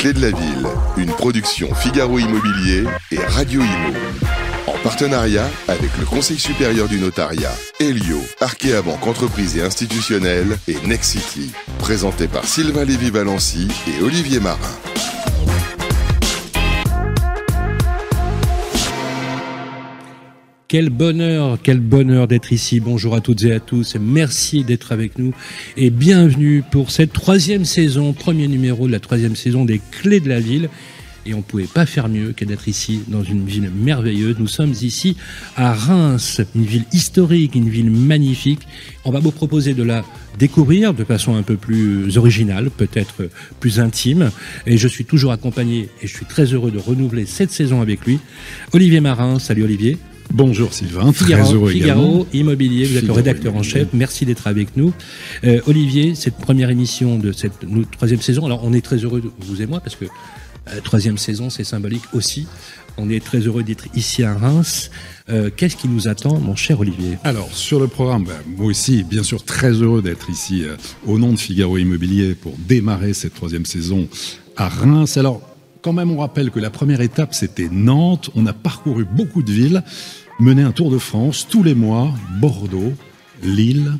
clés de la ville, une production Figaro Immobilier et Radio Imo. En partenariat avec le Conseil supérieur du notariat, Elio, Arkea Banque Entreprise et Institutionnelle et Nexity. Présenté par Sylvain Lévy-Valency et Olivier Marin. Quel bonheur, quel bonheur d'être ici. Bonjour à toutes et à tous. Merci d'être avec nous et bienvenue pour cette troisième saison, premier numéro de la troisième saison des Clés de la Ville. Et on ne pouvait pas faire mieux que d'être ici dans une ville merveilleuse. Nous sommes ici à Reims, une ville historique, une ville magnifique. On va vous proposer de la découvrir de façon un peu plus originale, peut-être plus intime. Et je suis toujours accompagné et je suis très heureux de renouveler cette saison avec lui. Olivier Marin, salut Olivier. Bonjour Sylvain, Figaro, très heureux Figaro Immobilier, vous êtes le rédacteur en chef, merci d'être avec nous. Euh, Olivier, cette première émission de cette troisième saison, alors on est très heureux, vous et moi, parce que euh, troisième saison, c'est symbolique aussi. On est très heureux d'être ici à Reims. Euh, Qu'est-ce qui nous attend, mon cher Olivier? Alors, sur le programme, ben, moi aussi, bien sûr, très heureux d'être ici euh, au nom de Figaro Immobilier pour démarrer cette troisième saison à Reims. Alors, quand même, on rappelle que la première étape, c'était Nantes. On a parcouru beaucoup de villes mener un tour de France tous les mois, Bordeaux, Lille,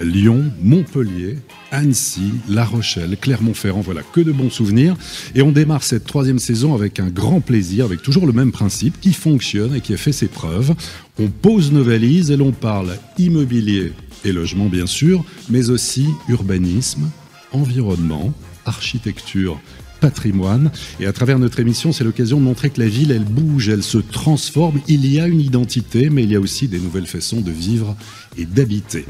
Lyon, Montpellier, Annecy, La Rochelle, Clermont-Ferrand, voilà, que de bons souvenirs. Et on démarre cette troisième saison avec un grand plaisir, avec toujours le même principe qui fonctionne et qui a fait ses preuves. On pose nos valises et l'on parle immobilier et logement bien sûr, mais aussi urbanisme, environnement, architecture, patrimoine. Et à travers notre émission, c'est l'occasion de montrer que la ville, elle bouge, elle se transforme. Il y a une identité, mais il y a aussi des nouvelles façons de vivre et d'habiter.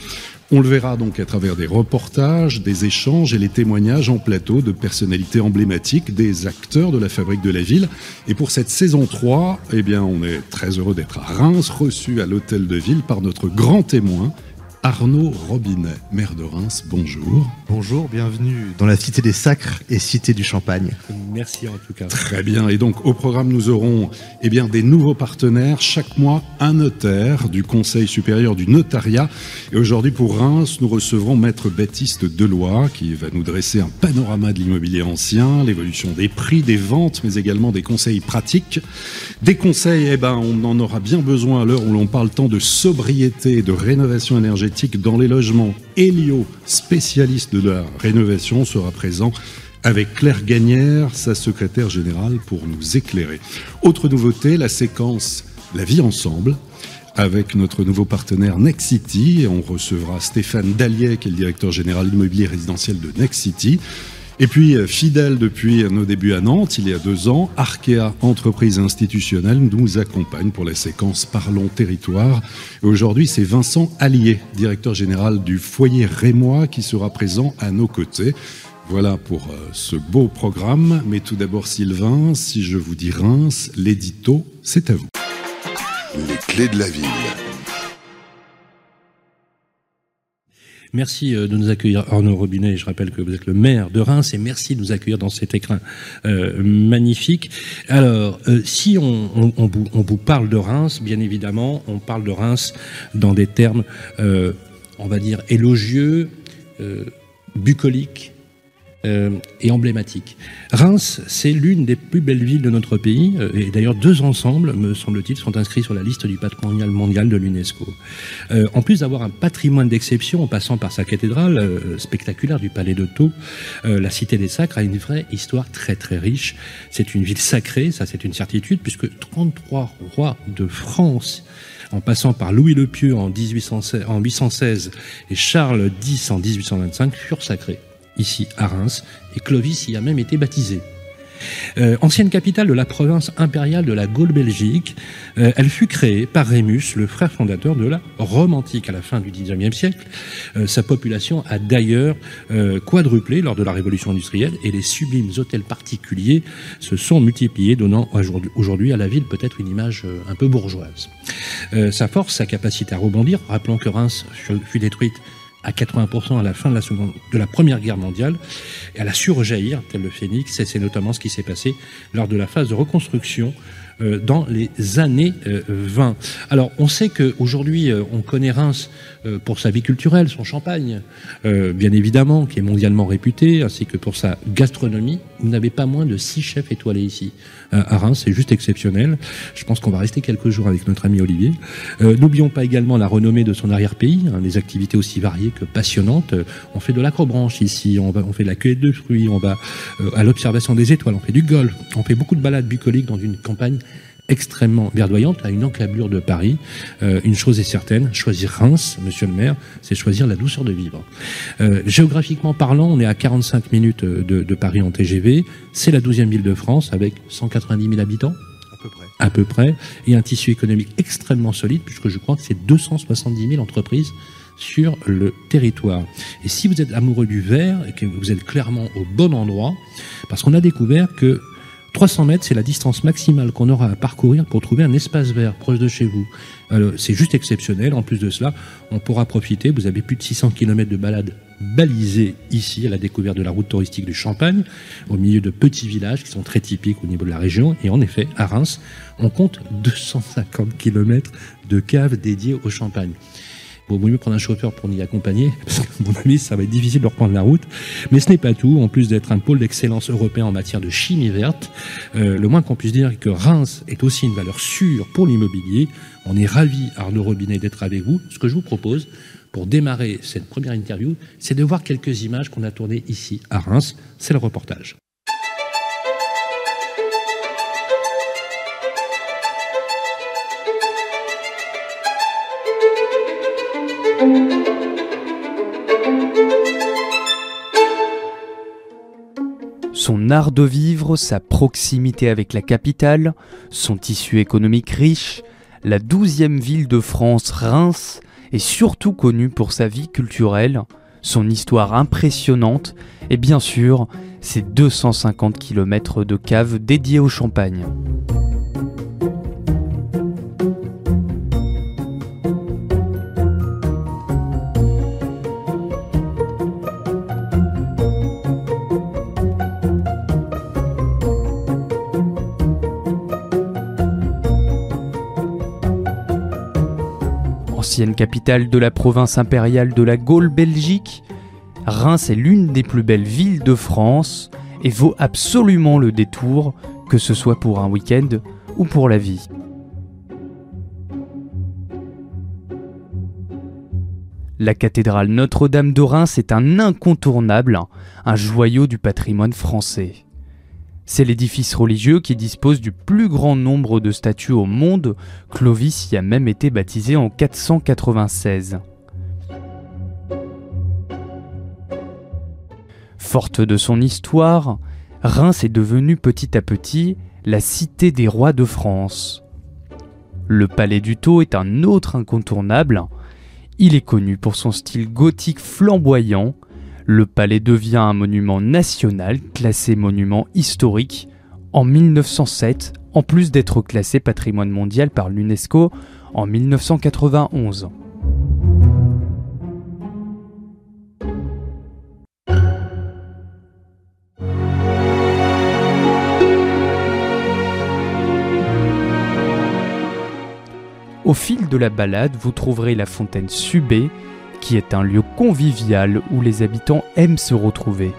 On le verra donc à travers des reportages, des échanges et les témoignages en plateau de personnalités emblématiques, des acteurs de la fabrique de la ville. Et pour cette saison 3, eh bien, on est très heureux d'être à Reims, reçu à l'hôtel de ville par notre grand témoin, Arnaud Robinet, maire de Reims, bonjour. Bonjour, bienvenue dans la cité des sacres et cité du champagne. Merci en tout cas. Très bien, et donc au programme nous aurons eh bien, des nouveaux partenaires, chaque mois un notaire du Conseil supérieur du notariat. Et aujourd'hui pour Reims, nous recevrons maître Baptiste Deloy qui va nous dresser un panorama de l'immobilier ancien, l'évolution des prix, des ventes, mais également des conseils pratiques. Des conseils, eh ben, on en aura bien besoin à l'heure où l'on parle tant de sobriété et de rénovation énergétique dans les logements. Elio, spécialiste de la rénovation, sera présent avec Claire Gagnère, sa secrétaire générale, pour nous éclairer. Autre nouveauté, la séquence La vie ensemble, avec notre nouveau partenaire Next City. On recevra Stéphane Dallier, qui est le directeur général immobilier résidentiel de Next City. Et puis, euh, fidèle depuis nos débuts à Nantes, il y a deux ans, Arkea, entreprise institutionnelle, nous accompagne pour la séquence Parlons Territoire. Aujourd'hui, c'est Vincent Allier, directeur général du foyer Rémois, qui sera présent à nos côtés. Voilà pour euh, ce beau programme. Mais tout d'abord, Sylvain, si je vous dis Reims, l'édito, c'est à vous. Les clés de la ville. Merci euh, de nous accueillir, Arnaud Robinet. Je rappelle que vous êtes le maire de Reims et merci de nous accueillir dans cet écrin euh, magnifique. Alors, euh, si on, on, on, vous, on, vous, parle de Reims, bien évidemment, on parle de Reims dans des termes, euh, on va dire, élogieux, euh, bucoliques, euh, et emblématique. Reims, c'est l'une des plus belles villes de notre pays, euh, et d'ailleurs deux ensembles, me semble-t-il, sont inscrits sur la liste du patrimoine mondial de l'UNESCO. Euh, en plus d'avoir un patrimoine d'exception, en passant par sa cathédrale euh, spectaculaire du Palais de Thau, euh, la Cité des Sacres a une vraie histoire très très riche. C'est une ville sacrée, ça c'est une certitude, puisque 33 rois de France en passant par Louis le Pieux en, 1816, en 816 et Charles X en 1825, furent sacrés ici à Reims, et Clovis y a même été baptisé. Euh, ancienne capitale de la province impériale de la Gaule-Belgique, euh, elle fut créée par Rémus, le frère fondateur de la Rome antique à la fin du XIXe siècle. Euh, sa population a d'ailleurs euh, quadruplé lors de la révolution industrielle et les sublimes hôtels particuliers se sont multipliés, donnant aujourd'hui à la ville peut-être une image euh, un peu bourgeoise. Euh, sa force, sa capacité à rebondir, rappelons que Reims fut détruite à 80% à la fin de la, seconde, de la Première Guerre mondiale. Et elle a su rejaillir, tel le phénix, et c'est notamment ce qui s'est passé lors de la phase de reconstruction dans les années 20. Euh, Alors, on sait qu'aujourd'hui, on connaît Reims pour sa vie culturelle, son champagne, bien évidemment, qui est mondialement réputé, ainsi que pour sa gastronomie. Vous n'avez pas moins de six chefs étoilés ici à Reims, c'est juste exceptionnel. Je pense qu'on va rester quelques jours avec notre ami Olivier. N'oublions pas également la renommée de son arrière-pays, hein, des activités aussi variées que passionnantes. On fait de l'acrobranche ici, on, va, on fait de la cueillette de fruits, on va à l'observation des étoiles, on fait du golf, on fait beaucoup de balades bucoliques dans une campagne extrêmement verdoyante à une encablure de Paris. Euh, une chose est certaine, choisir Reims, monsieur le maire, c'est choisir la douceur de vivre. Euh, géographiquement parlant, on est à 45 minutes de, Paris en TGV. C'est la 12e ville de France avec 190 000 habitants. À peu près. À peu près. Et un tissu économique extrêmement solide puisque je crois que c'est 270 000 entreprises sur le territoire. Et si vous êtes amoureux du vert et que vous êtes clairement au bon endroit, parce qu'on a découvert que 300 mètres, c'est la distance maximale qu'on aura à parcourir pour trouver un espace vert proche de chez vous. C'est juste exceptionnel. En plus de cela, on pourra profiter. Vous avez plus de 600 km de balade balisée ici à la découverte de la route touristique du Champagne, au milieu de petits villages qui sont très typiques au niveau de la région. Et en effet, à Reims, on compte 250 km de caves dédiées au Champagne. Bon, vaut mieux prendre un chauffeur pour y accompagner, parce que, mon avis, ça va être difficile de reprendre la route. Mais ce n'est pas tout. En plus d'être un pôle d'excellence européen en matière de chimie verte, euh, le moins qu'on puisse dire est que Reims est aussi une valeur sûre pour l'immobilier. On est ravi, Arnaud Robinet, d'être avec vous. Ce que je vous propose, pour démarrer cette première interview, c'est de voir quelques images qu'on a tournées ici à Reims. C'est le reportage. Son art de vivre, sa proximité avec la capitale, son tissu économique riche, la douzième ville de France, Reims, est surtout connue pour sa vie culturelle, son histoire impressionnante et bien sûr ses 250 km de caves dédiées au champagne. Ancienne capitale de la province impériale de la Gaule Belgique, Reims est l'une des plus belles villes de France et vaut absolument le détour, que ce soit pour un week-end ou pour la vie. La cathédrale Notre-Dame de Reims est un incontournable, un joyau du patrimoine français. C'est l'édifice religieux qui dispose du plus grand nombre de statues au monde. Clovis y a même été baptisé en 496. Forte de son histoire, Reims est devenue petit à petit la cité des rois de France. Le palais du Tau est un autre incontournable. Il est connu pour son style gothique flamboyant le palais devient un monument national classé monument historique en 1907, en plus d'être classé patrimoine mondial par l'UNESCO en 1991. Au fil de la balade, vous trouverez la fontaine Subé, qui est un lieu convivial où les habitants aiment se retrouver.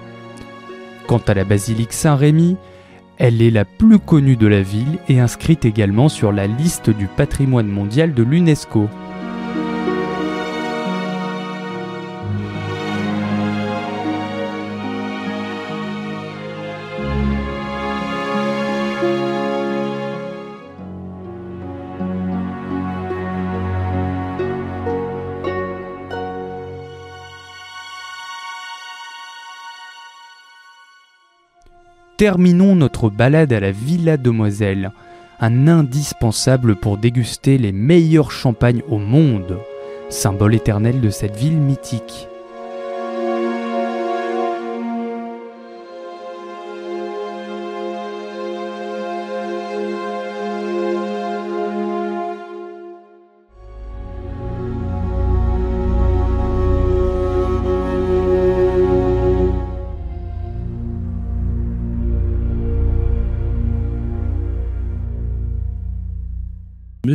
Quant à la basilique Saint-Rémy, elle est la plus connue de la ville et inscrite également sur la liste du patrimoine mondial de l'UNESCO. Terminons notre balade à la Villa Demoiselle, un indispensable pour déguster les meilleurs champagnes au monde, symbole éternel de cette ville mythique.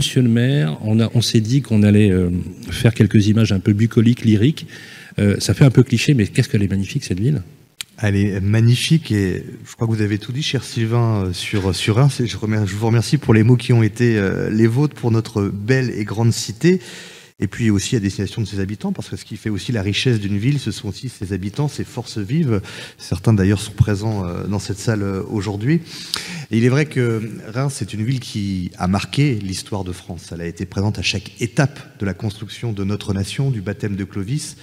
Monsieur le maire, on, on s'est dit qu'on allait euh, faire quelques images un peu bucoliques, lyriques. Euh, ça fait un peu cliché, mais qu'est-ce qu'elle est magnifique cette ville? Elle est magnifique et je crois que vous avez tout dit, cher Sylvain, euh, sur, sur je vous remercie pour les mots qui ont été les vôtres pour notre belle et grande cité et puis aussi à destination de ses habitants, parce que ce qui fait aussi la richesse d'une ville, ce sont aussi ses habitants, ses forces vives. Certains d'ailleurs sont présents euh, dans cette salle euh, aujourd'hui. Il est vrai que Reims est une ville qui a marqué l'histoire de France. Elle a été présente à chaque étape de la construction de notre nation, du baptême de Clovis,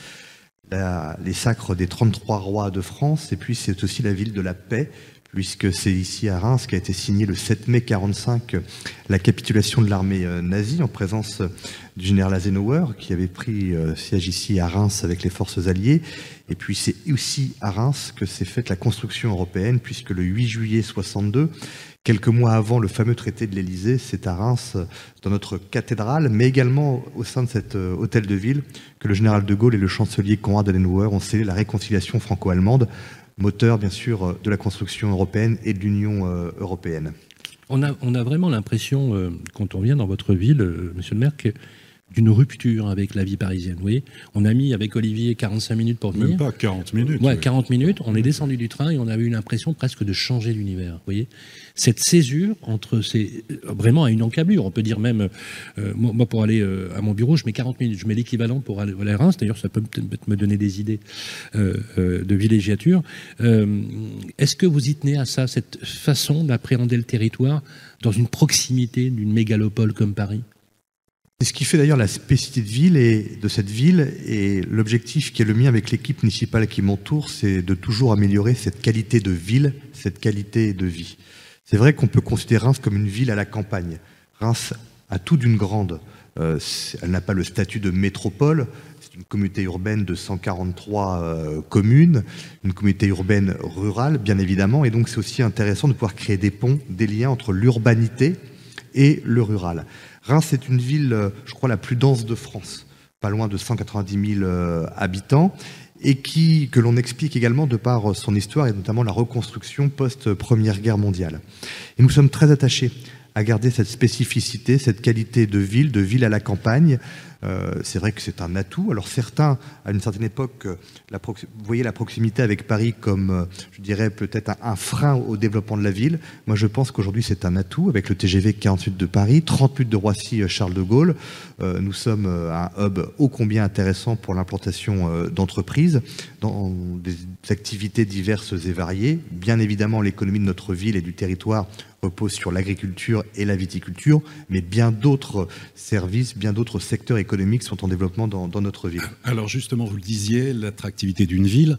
les sacres des 33 rois de France, et puis c'est aussi la ville de la paix, puisque c'est ici à Reims qu'a été signé le 7 mai 45 la capitulation de l'armée euh, nazie en présence du général Adenauer qui avait pris euh, siège ici à Reims avec les forces alliées. Et puis c'est aussi à Reims que s'est faite la construction européenne, puisque le 8 juillet 62, quelques mois avant le fameux traité de l'Élysée, c'est à Reims, dans notre cathédrale, mais également au sein de cet euh, hôtel de ville, que le général de Gaulle et le chancelier Konrad Adenauer ont scellé la réconciliation franco-allemande moteur bien sûr de la construction européenne et de l'Union euh, européenne. On a, on a vraiment l'impression, euh, quand on vient dans votre ville, euh, monsieur le maire, que d'une rupture avec la vie parisienne. Vous voyez, on a mis avec Olivier 45 minutes pour venir. Même pas 40 minutes. Ouais, 40 minutes. On est descendu du train et on avait eu l'impression presque de changer l'univers. Vous voyez, cette césure entre ces vraiment à une encablure. On peut dire même, euh, moi pour aller euh, à mon bureau, je mets 40 minutes. Je mets l'équivalent pour aller à Reims. D'ailleurs, ça peut peut-être me donner des idées euh, de villégiature. Est-ce que vous y tenez à ça, cette façon d'appréhender le territoire dans une proximité d'une mégalopole comme Paris? C'est ce qui fait d'ailleurs la spécificité de, ville et de cette ville et l'objectif qui est le mien avec l'équipe municipale qui m'entoure, c'est de toujours améliorer cette qualité de ville, cette qualité de vie. C'est vrai qu'on peut considérer Reims comme une ville à la campagne. Reims a tout d'une grande. Euh, elle n'a pas le statut de métropole. C'est une communauté urbaine de 143 euh, communes, une communauté urbaine rurale, bien évidemment. Et donc, c'est aussi intéressant de pouvoir créer des ponts, des liens entre l'urbanité et le rural. Reims est une ville, euh, je crois, la plus dense de France, pas loin de 190 000 euh, habitants, et qui, que l'on explique également de par son histoire et notamment la reconstruction post-Première Guerre mondiale. Et nous sommes très attachés à garder cette spécificité, cette qualité de ville, de ville à la campagne, euh, c'est vrai que c'est un atout. Alors certains, à une certaine époque, euh, la voyaient la proximité avec Paris comme, euh, je dirais, peut-être un, frein au développement de la ville. Moi, je pense qu'aujourd'hui, c'est un atout avec le TGV 48 de Paris, 30 minutes de Roissy-Charles de Gaulle. nous sommes un hub ô combien intéressant pour l'implantation d'entreprises dans des activités diverses et variées. Bien évidemment, l'économie de notre ville et du territoire repose sur l'agriculture et la viticulture, mais bien d'autres services, bien d'autres secteurs économiques sont en développement dans, notre ville. Alors justement, vous le disiez, l'attractivité d'une ville,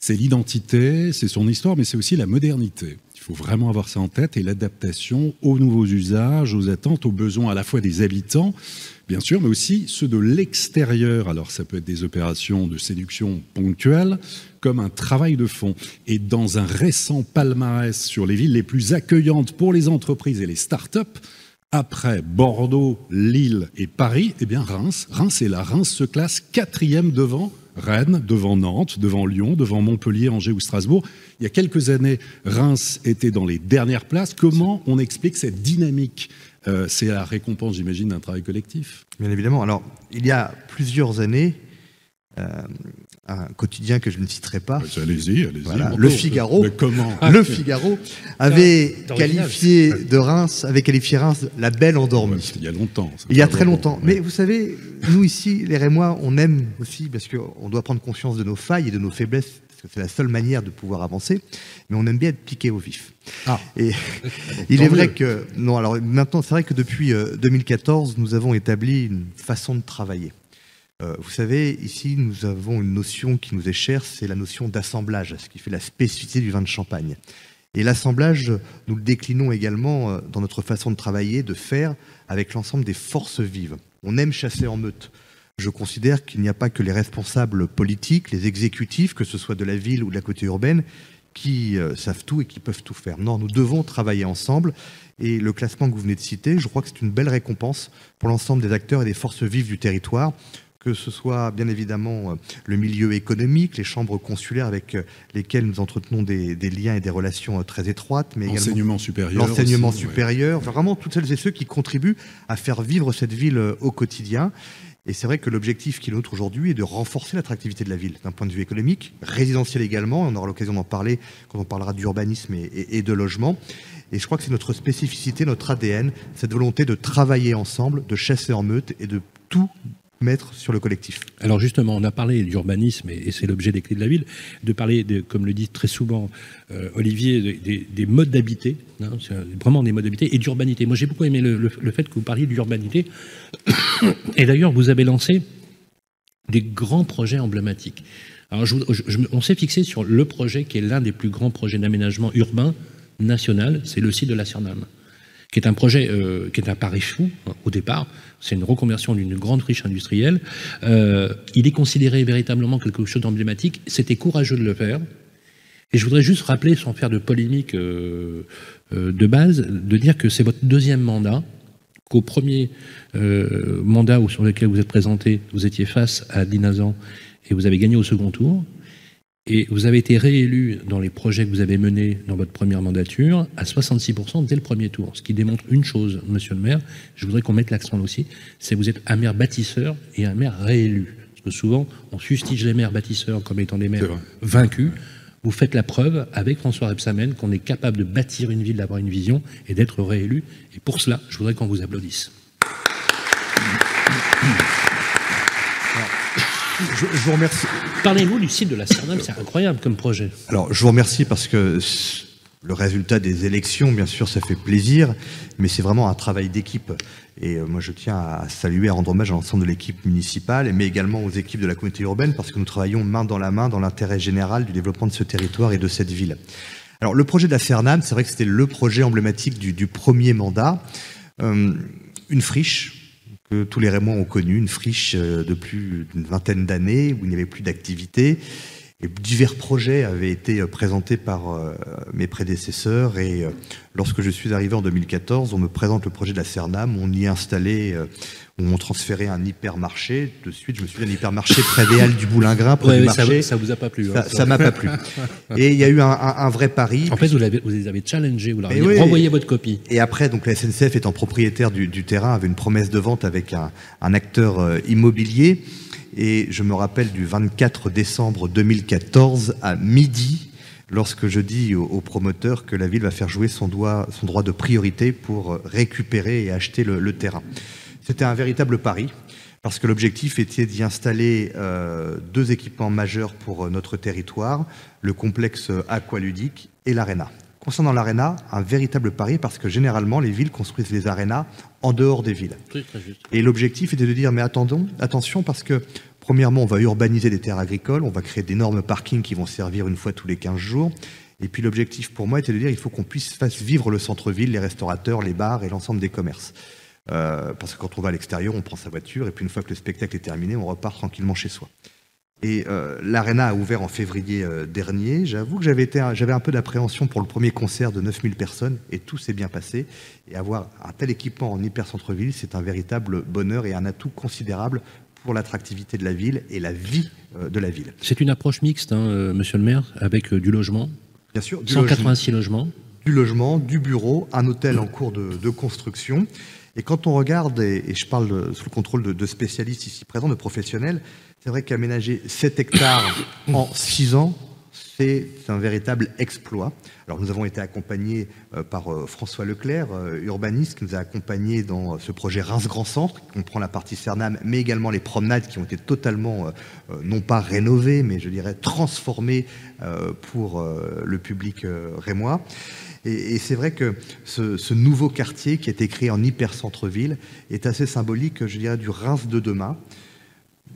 c'est l'identité, c'est son histoire, mais c'est aussi la modernité. Il faut vraiment avoir ça en tête et l'adaptation aux nouveaux usages, aux attentes, aux besoins à la fois des habitants, bien sûr, mais aussi ceux de l'extérieur. Alors ça peut être des opérations de séduction ponctuelles, comme un travail de fond. Et dans un récent palmarès sur les villes les plus accueillantes pour les entreprises et les start-up, après Bordeaux, Lille et Paris, eh bien Reims, Reims est là. Reims se classe quatrième devant Rennes, devant Nantes, devant Lyon, devant Montpellier, Angers ou Strasbourg. Il y a quelques années, Reims était dans les dernières places. Comment on explique cette dynamique? Euh, C'est la récompense, j'imagine, d'un travail collectif. Bien évidemment. Alors, il y a plusieurs années, euh, un quotidien que je ne citerai pas. Allez-y, allez-y. le Figaro. comment Le Figaro avait qualifié de Reims, avait qualifié Reims la belle endormie. il y a longtemps. Il y a très longtemps. Mais vous savez, nous ici, les Rémois, on aime aussi parce qu'on doit prendre conscience de nos failles et de nos faiblesses. Parce que c'est la seule manière de pouvoir avancer, mais on aime bien être piqué au vif. Ah. Et il est vrai que non. Alors maintenant, c'est vrai que depuis 2014, euh, nous avons établi une façon de travailler. Euh, vous savez, ici, nous avons une notion qui nous est chère, c'est la notion d'assemblage, ce qui fait la spécificité du vin de champagne. Et l'assemblage, nous le déclinons également euh, dans notre façon de travailler, de faire avec l'ensemble des forces vives. On aime chasser en meute. Je considère qu'il n'y a pas que les responsables politiques, les exécutifs, que ce soit de la ville ou de la côté urbaine, qui euh, savent tout et qui peuvent tout faire. Non, nous devons travailler ensemble. Et le classement que vous venez de citer, je crois que c'est une belle récompense pour l'ensemble des acteurs et des forces vives du territoire que ce soit bien évidemment euh, le milieu économique, les chambres consulaires avec euh, lesquelles nous entretenons des, liens et des relations euh, très étroites, mais l'enseignement supérieur, l'enseignement supérieur, vraiment toutes celles et ceux qui contribuent à faire vivre cette ville au quotidien. Et c'est vrai que l'objectif qui est nôtre aujourd'hui est de renforcer l'attractivité de la ville d'un point de vue économique, résidentiel également. On aura l'occasion d'en parler quand on parlera d'urbanisme et, et, de logement. Et je crois que c'est notre spécificité, notre ADN, cette volonté de travailler ensemble, de chasser en meute et de tout mettre sur le collectif. Alors justement, on a parlé d'urbanisme, et, c'est l'objet des clés de la ville, de parler, comme le dit très souvent euh, Olivier, des, modes d'habiter, hein, vraiment des modes d'habiter, et d'urbanité. Moi j'ai beaucoup aimé le, fait que vous parliez d'urbanité, et d'ailleurs vous avez lancé des grands projets emblématiques. Alors on s'est fixé sur le projet qui est l'un des plus grands projets d'aménagement urbain national, c'est le site de la Surname qui est un projet euh, qui est un pari fou hein, au départ. C'est une reconversion d'une grande friche industrielle. Euh, il est considéré véritablement quelque chose d'emblématique. C'était courageux de le faire. Et je voudrais juste rappeler, sans faire de polémique euh, de base, de dire que c'est votre deuxième mandat, qu'au premier mandat sur lequel vous êtes présenté, vous étiez face à Dinazan et vous avez gagné au second tour. Et vous avez été réélu dans les projets que vous avez menés dans votre première mandature à 66% dès le premier tour. Ce qui démontre une chose, monsieur le maire, je voudrais qu'on mette l'accent aussi, c'est que vous êtes un maire bâtisseur et un maire réélu. Parce que souvent, on fustige les maires bâtisseurs comme étant des maires vaincus. Vous faites la preuve avec François Rebsamen qu'on est capable de bâtir une ville, d'avoir une vision et d'être réélu. Et pour cela, je voudrais qu'on vous applaudisse. Je, vous remercie. Parlez-nous du site de la CERNAM, c'est incroyable comme projet. Alors, je vous remercie parce que le résultat des élections, bien sûr, ça fait plaisir, mais c'est vraiment un travail d'équipe. Et euh, moi, je tiens à saluer, à rendre hommage à l'ensemble de l'équipe municipale, mais également aux équipes de la communauté urbaine, parce que nous travaillons main dans la main dans l'intérêt général du développement de ce territoire et de cette ville. Alors, le projet de la CERNAM, c'est vrai que c'était le projet emblématique du, premier mandat. Euh, une friche que tous les Rémois ont connu, une friche euh, de plus d'une vingtaine d'années où il n'y avait plus d'activité. Et divers projets avaient été euh, présentés par euh, mes prédécesseurs et lorsque je suis arrivé en 2014, on me présente le projet de la Cernam, on y installait on transféré un hypermarché. De suite, je me suis dit un hypermarché près des Halles du Boulingrin, près du marché. Ça, vous a pas plu. Hein, ça m'a pas plu. Et il y a eu un, vrai pari. En fait, vous, avez, vous les avez challengés, vous leur avez renvoyé votre copie. Et après, donc la SNCF étant propriétaire du, terrain, avait une promesse de vente avec un, acteur euh, immobilier. Et je me rappelle du 24 décembre 2014 à midi, lorsque je dis au, promoteur que la ville va faire jouer son, doigt, son droit de priorité pour euh, récupérer et acheter le terrain. C'était un véritable pari, parce que l'objectif était d'y installer euh, deux équipements majeurs pour euh, notre territoire, le complexe aqualudique et l'aréna. Concernant l'aréna, un véritable pari, parce que généralement, les villes construisent les arénas en dehors des villes. Et l'objectif était de dire, mais attendons, attention, parce que premièrement, on va urbaniser des terres agricoles, on va créer d'énormes parkings qui vont servir une fois tous les 15 jours. Et puis l'objectif pour moi était de dire, il faut qu'on puisse faire vivre le centre-ville, les restaurateurs, les bars et l'ensemble des commerces. Euh, parce que quand on va à l'extérieur, on prend sa voiture et puis une fois que le spectacle est terminé, on repart tranquillement chez soi. Et euh, l'Arena a ouvert en février euh, dernier. J'avoue que j'avais, j'avais un peu d'appréhension pour le premier concert de 9000 personnes et tout s'est bien passé. Et avoir un tel équipement en hyper centre-ville, c'est un véritable bonheur et un atout considérable pour l'attractivité de la ville et la vie de la ville. C'est une approche mixte, hein, monsieur le maire, avec du logement. Bien sûr. Du 186 logements. Du logement, du bureau, un hôtel en cours de, de construction. Et quand on regarde, et, je parle sous le contrôle de, spécialistes ici présents, de professionnels, c'est vrai qu'aménager 7 hectares en 6 ans, c'est un véritable exploit. Alors nous avons été accompagnés euh, par euh, François Leclerc, euh, urbaniste, qui nous a accompagnés dans ce projet Reims Grand Centre, qui comprend la partie Cernam, mais également les promenades qui ont été totalement, non pas rénovées, mais je dirais transformées pour le public rémois. Et, c'est vrai que ce, nouveau quartier qui a été créé en hyper-centre-ville est assez symbolique, je dirais, du Reims de demain.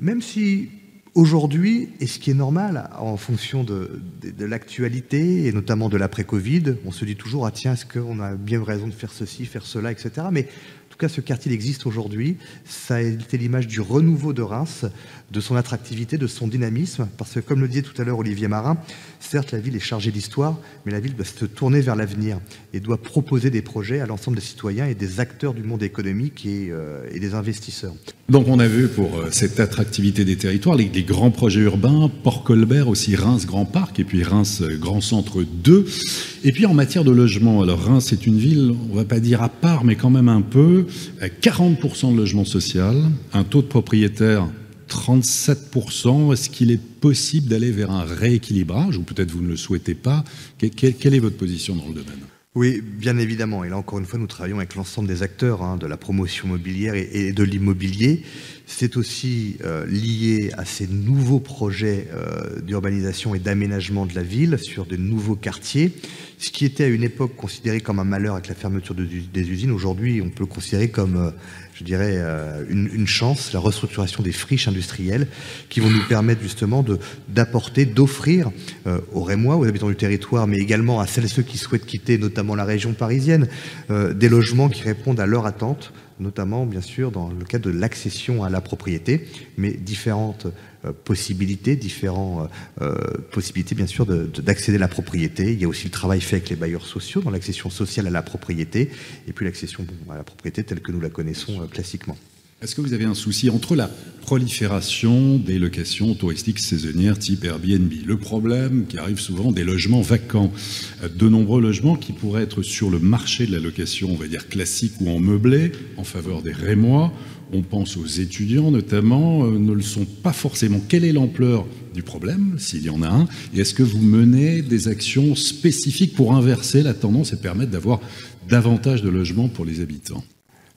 Même si aujourd'hui, et ce qui est normal en fonction de, l'actualité, et notamment de l'après-Covid, on se dit toujours, ah tiens, est-ce qu'on a bien raison de faire ceci, faire cela, etc. Mais tout cas, ce quartier existe aujourd'hui. Ça a été l'image du renouveau de Reims, de son attractivité, de son dynamisme. Parce que, comme le disait tout à l'heure Olivier Marin, certes, la ville est chargée d'histoire, mais la ville doit se tourner vers l'avenir et doit proposer des projets à l'ensemble des citoyens et des acteurs du monde économique et, euh, des investisseurs. Donc, on a vu pour euh, cette attractivité des territoires les, grands projets urbains, Port-Colbert, aussi Reims Grand Parc, et puis Reims euh, Grand Centre 2. Et puis en matière de logement, alors Reims c'est une ville, on va pas dire à part, mais quand même un peu, 40% de logement social, un taux de propriétaires 37%. Est-ce qu'il est possible d'aller vers un rééquilibrage, ou peut-être vous ne le souhaitez pas? Quelle, est votre position dans le domaine? Oui, bien évidemment. Et là, encore une fois, nous travaillons avec l'ensemble des acteurs hein, de la promotion immobilière et, et de l'immobilier. C'est aussi euh, lié à ces nouveaux projets euh, d'urbanisation et d'aménagement de la ville sur de nouveaux quartiers. Ce qui était à une époque considéré comme un malheur avec la fermeture de, des usines, aujourd'hui, on peut le considérer comme, euh, je dirais, une, chance, la restructuration des friches industrielles qui vont nous permettre justement d'apporter, d'offrir aux Rémois, aux habitants du territoire, mais également à celles et ceux qui souhaitent quitter notamment la région parisienne, des logements qui répondent à leurs attentes notamment bien sûr dans le cadre de l'accession à la propriété, mais différentes euh, possibilités, différentes euh, possibilités bien sûr d'accéder à la propriété. Il y a aussi le travail fait avec les bailleurs sociaux dans l'accession sociale à la propriété, et puis l'accession à la propriété telle que nous la connaissons euh, classiquement. Est-ce que vous avez un souci entre la prolifération des locations touristiques saisonnières type Airbnb, le problème qui arrive souvent des logements vacants, de nombreux logements qui pourraient être sur le marché de la location, on va dire classique ou en meublé, en faveur des Rémois, on pense aux étudiants notamment, euh, ne le sont pas forcément. Quelle est l'ampleur du problème, s'il y en a un? Et est-ce que vous menez des actions spécifiques pour inverser la tendance et permettre d'avoir davantage de logements pour les habitants?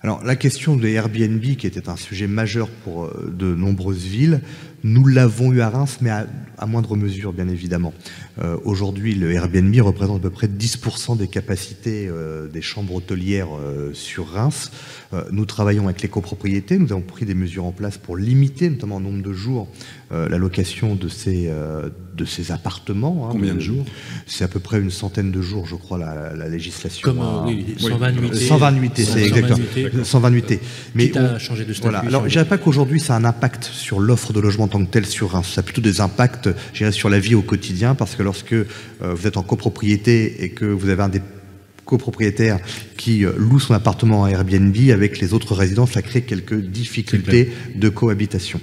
Alors la question des Airbnb, qui était un sujet majeur pour euh, de nombreuses villes, nous l'avons eu à Reims, mais à, à moindre mesure, bien évidemment. Euh, Aujourd'hui, le Airbnb représente à peu près 10% des capacités euh, des chambres hôtelières euh, sur Reims. Euh, nous travaillons avec les copropriétés, nous avons pris des mesures en place pour limiter, notamment en nombre de jours, euh, la location de ces, de ces appartements. Hein, Combien de jours? C'est à peu près une centaine de jours, je crois, la, la législation. Comme, a... oui, 120 nuitées. 120 nuitées, c'est exactement. 120 nuitées. Mais on, à changer de statut. Voilà. Alors, je dirais pas qu'aujourd'hui, ça a un impact sur l'offre de logement en tel sur Reims. Ça a plutôt des impacts, sur la vie au quotidien, parce que lorsque euh, vous êtes en copropriété et que vous avez un des copropriétaire qui loue son appartement à Airbnb avec les autres résidents, ça crée quelques difficultés de cohabitation.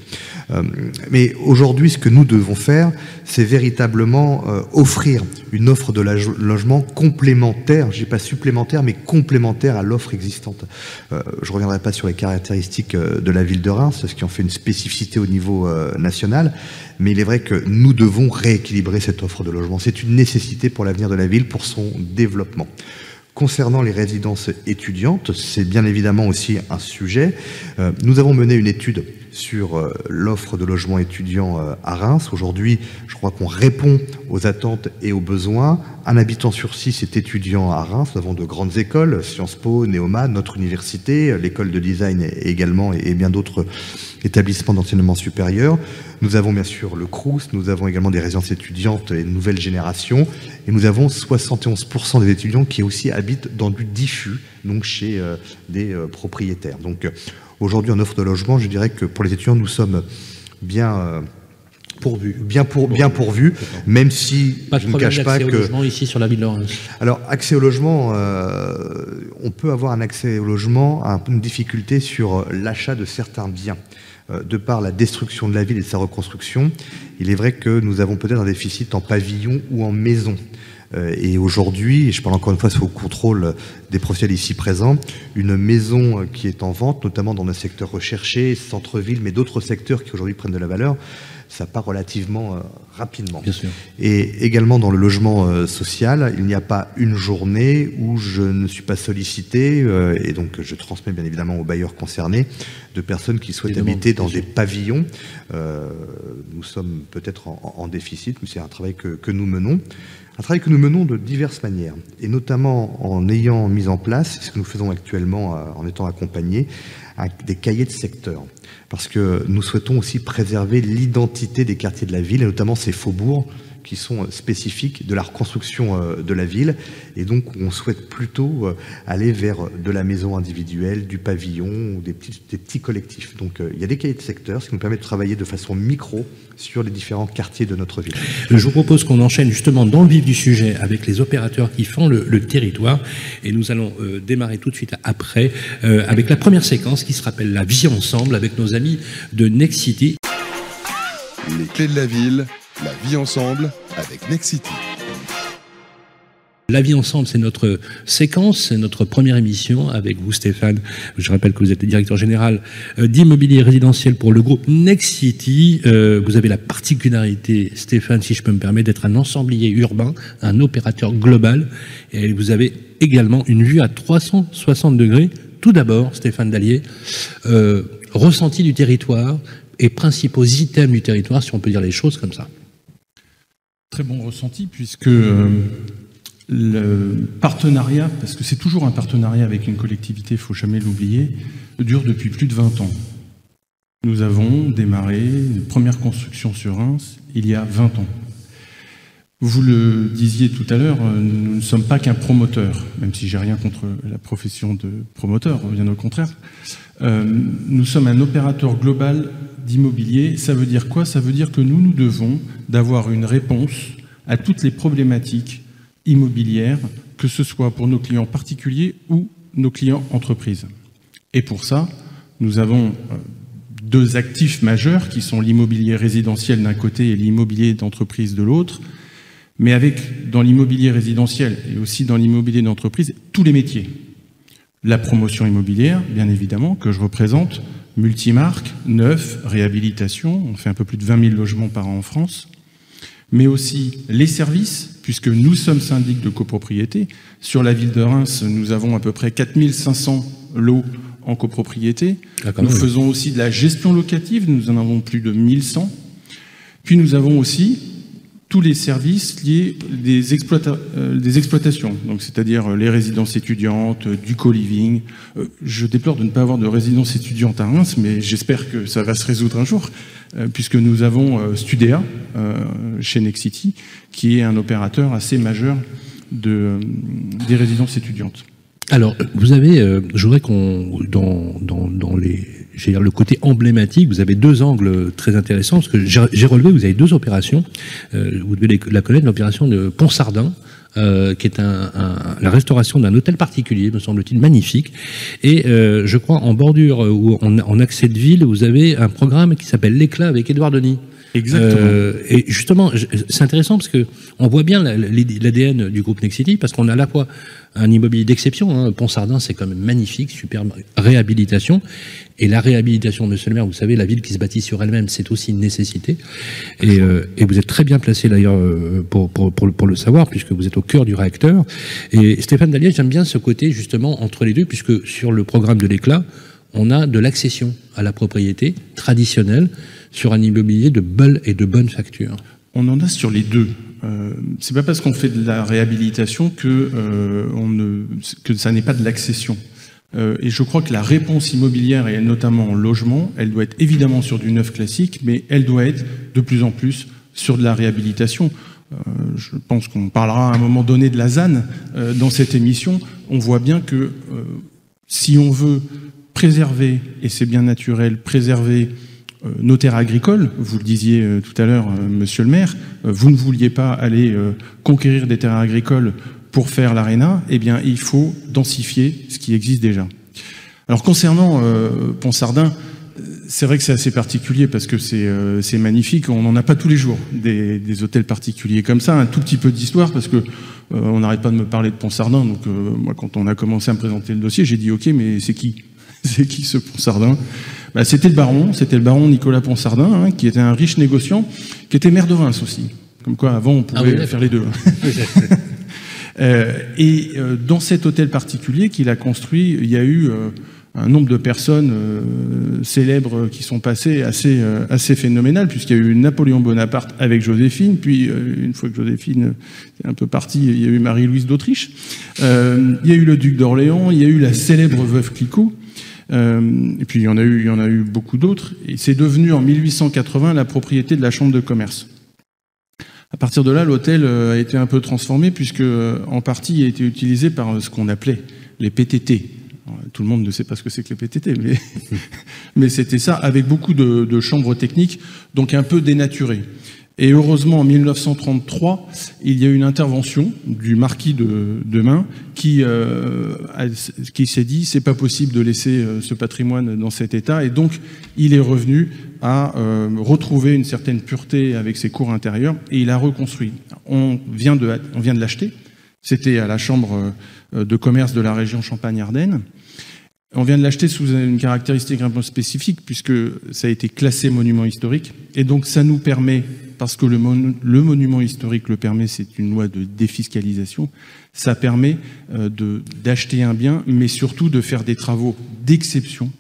Euh, mais aujourd'hui, ce que nous devons faire, c'est véritablement euh, offrir une offre de logement complémentaire, je dis pas supplémentaire, mais complémentaire à l'offre existante. Euh, je reviendrai pas sur les caractéristiques de la ville de Reims, ce qui en fait une spécificité au niveau euh, national, mais il est vrai que nous devons rééquilibrer cette offre de logement. C'est une nécessité pour l'avenir de la ville, pour son développement. Concernant les résidences étudiantes, c'est bien évidemment aussi un sujet. Euh, nous avons mené une étude sur euh, l'offre de logements étudiants euh, à Reims. Aujourd'hui, je crois qu'on répond aux attentes et aux besoins. Un habitant sur six est étudiant à Reims. Nous avons de grandes écoles, Sciences Po, Néoma, notre université, l'école de design également et bien d'autres établissements d'enseignement supérieur. Nous avons bien sûr le CRUS, nous avons également des résidences étudiantes et une nouvelle génération, et nous avons 71% des étudiants qui aussi habitent dans du diffus, donc chez euh, des propriétaires. Donc aujourd'hui en offre de logement, je dirais que pour les étudiants, nous sommes bien... Euh, pourvu, bien pour, bien pourvu, même si pas de je ne cache pas au que logement ici sur la ville de Reims. alors accès au logement, euh, on peut avoir un accès au logement, à une difficulté sur l'achat de certains biens. Euh, de par la destruction de la ville et de sa reconstruction, il est vrai que nous avons peut-être un déficit en pavillon ou en maison. Euh, et aujourd'hui, je parle encore une fois sous contrôle des professionnels ici présents, une maison qui est en vente, notamment dans le secteur recherché, centre-ville, mais d'autres secteurs qui aujourd'hui prennent de la valeur, ça part relativement euh, rapidement. Bien sûr. Et également dans le logement euh, social, il n'y a pas une journée où je ne suis pas sollicité, euh, et donc je transmets bien évidemment aux bailleurs concernés, de personnes qui souhaitent habiter dans des pavillons. Nous sommes peut-être en, en déficit, mais c'est un travail que, que nous menons. Un travail que nous menons de diverses manières, et notamment en ayant mis en place, ce que nous faisons actuellement en étant accompagnés, un- des cahiers de secteur. Parce que nous souhaitons aussi préserver l'identité des quartiers de la ville, et notamment ces faubourgs qui sont spécifiques de la reconstruction de la ville. Et donc, on souhaite plutôt aller vers de la maison individuelle, du pavillon ou des petits, des petits collectifs. Donc, il y a des cahiers de secteur, ce qui nous permet de travailler de façon micro sur les différents quartiers de notre ville. Je vous propose qu'on enchaîne justement dans le vif du sujet avec les opérateurs qui font le, territoire. Et nous allons démarrer tout de suite après avec la première séquence qui se rappelle la vie ensemble avec nos amis de Next City. Les clés de la ville, la vie ensemble avec Next City. La vie ensemble, c'est notre séquence, c'est notre première émission avec vous, Stéphane. Je rappelle que vous êtes le directeur général euh, d'immobilier résidentiel pour le groupe Next City. Euh, vous avez la particularité, Stéphane, si je peux me permettre, d'être un ensemblier urbain, un opérateur global. Et vous avez également une vue à 360 degrés. Tout d'abord, Stéphane Dallier, euh, ressenti du territoire et principaux items du territoire, si on peut dire les choses comme ça. Très bon ressenti, puisque le partenariat, parce que c'est toujours un partenariat avec une collectivité, il ne faut jamais l'oublier, dure depuis plus de 20 ans. Nous avons démarré une première construction sur Reims il y a 20 ans. Vous le disiez tout à l'heure, nous ne sommes pas qu'un promoteur, même si j'ai rien contre la profession de promoteur, bien au contraire. Euh, nous sommes un opérateur global d'immobilier. Ça veut dire quoi? Ça veut dire que nous, nous devons d'avoir une réponse à toutes les problématiques immobilière, que ce soit pour nos clients particuliers ou nos clients entreprises. Et pour ça, nous avons euh, deux actifs majeurs qui sont l'immobilier résidentiel d'un côté et l'immobilier d'entreprise de l'autre, mais avec dans l'immobilier résidentiel et aussi dans l'immobilier d'entreprise tous les métiers. La promotion immobilière, bien évidemment, que je représente, multimarque, neuf, réhabilitation, on fait un peu plus de 20 000 logements par an en France, mais aussi les services, puisque nous sommes syndic de copropriété. Sur la ville de Reims, nous avons à peu près 4500 lots en copropriété. Ah, nous faisons aussi de la gestion locative, nous en avons plus de 1100. Puis nous avons aussi tous les services liés des, euh, des exploitations, donc c'est-à-dire euh, les résidences étudiantes, euh, du co-living. je déplore de ne pas avoir de résidence étudiante à Reims, mais j'espère que ça va se résoudre un jour, puisque nous avons Studea chez Nexity, qui est un opérateur assez majeur de, des résidences étudiantes. Alors, vous avez, je voudrais qu'on, dans, dans, dans les j'ai le côté emblématique. Vous avez deux angles très intéressants parce que j'ai relevé. Vous avez deux opérations. Euh, vous devez la connaître, l'opération de Pont-Sardin. Euh, qui est un, la restauration d'un hôtel particulier, me semble-t-il, magnifique. Et euh, je crois en bordure ou en, en, accès de ville, vous avez un programme qui s'appelle l'éclat avec Édouard Denis. Exactement. Euh, et justement, c'est intéressant parce que on voit bien l'ADN du groupe Nexity parce qu'on a à la fois un immobilier d'exception. Hein. Pont-Sardin, c'est quand même magnifique, superbe réhabilitation. Et la réhabilitation, monsieur le maire, vous savez, la ville qui se bâtit sur elle-même, c'est aussi une nécessité. Et, euh, vous êtes très bien placé d'ailleurs euh, pour, le savoir, puisque vous êtes au cœur du réacteur. Et Stéphane Dallier, j'aime bien ce côté justement entre les deux, puisque sur le programme de l'éclat, on a de l'accession à la propriété traditionnelle sur un immobilier de belle et de bonne facture. On en a sur les deux. Euh, c'est pas parce qu'on fait de la réhabilitation que, euh, on ne, que ça n'est pas de l'accession. Euh, et je crois que la réponse immobilière, et notamment en logement, elle doit être évidemment sur du neuf classique, mais elle doit être de plus en plus sur de la réhabilitation. Euh, je pense qu'on parlera à un moment donné de la ZAN euh, dans cette émission. On voit bien que si on veut préserver, et c'est bien naturel, préserver euh, nos terres agricoles, vous le disiez euh, tout à l'heure, euh, monsieur le maire, vous ne vouliez pas aller conquérir des terres agricoles pour faire l'aréna, eh bien, il faut densifier ce qui existe déjà. Alors, concernant Pont-Sardin, c'est vrai que c'est assez particulier parce que c'est magnifique. On n'en a pas tous les jours des, hôtels particuliers comme ça. Un tout petit peu d'histoire parce que on n'arrête pas de me parler de Pont-Sardin. Donc, moi, quand on a commencé à me présenter le dossier, j'ai dit OK, mais c'est qui? C'est qui ce Pont-Sardin bah, c'était le baron, c'était le baron Nicolas Ponsardin, hein, qui était un riche négociant, qui était maire de Reims aussi. Comme quoi, avant, on pouvait ah faire les deux. euh, et euh, dans cet hôtel particulier qu'il a construit, il y a eu euh, un nombre de personnes célèbres qui sont passées assez, assez phénoménal, puisqu'il y a eu Napoléon Bonaparte avec Joséphine, puis une fois que Joséphine est un peu partie, il y a eu Marie-Louise d'Autriche, il y a eu le duc d'Orléans, il y a eu la célèbre veuve Clicquot, euh, et puis il y en a eu, beaucoup d'autres. Et c'est devenu en 1880 la propriété de la Chambre de commerce. À partir de là, l'hôtel a été un peu transformé puisque en partie il a été utilisé par ce qu'on appelait les PTT. Tout le monde ne sait pas ce que c'est que les PTT, mais, mais c'était ça, avec beaucoup de, de, chambres techniques, donc un peu dénaturées. Et heureusement, en 1933, il y a eu une intervention du marquis de, de qui, euh, qui s'est dit c'est pas possible de laisser euh, ce patrimoine dans cet état, et donc il est revenu à euh, retrouver une certaine pureté avec ses cours intérieurs, et il a reconstruit. On vient de, on vient de l'acheter. C'était à la chambre de commerce de la région Champagne-Ardenne. On vient de l'acheter sous une caractéristique un peu spécifique, puisque ça a été classé monument historique. Et donc, ça nous permet, parce que le, monument historique le permet, c'est une loi de défiscalisation, ça permet euh, d'acheter un bien, mais surtout de faire des travaux d'exception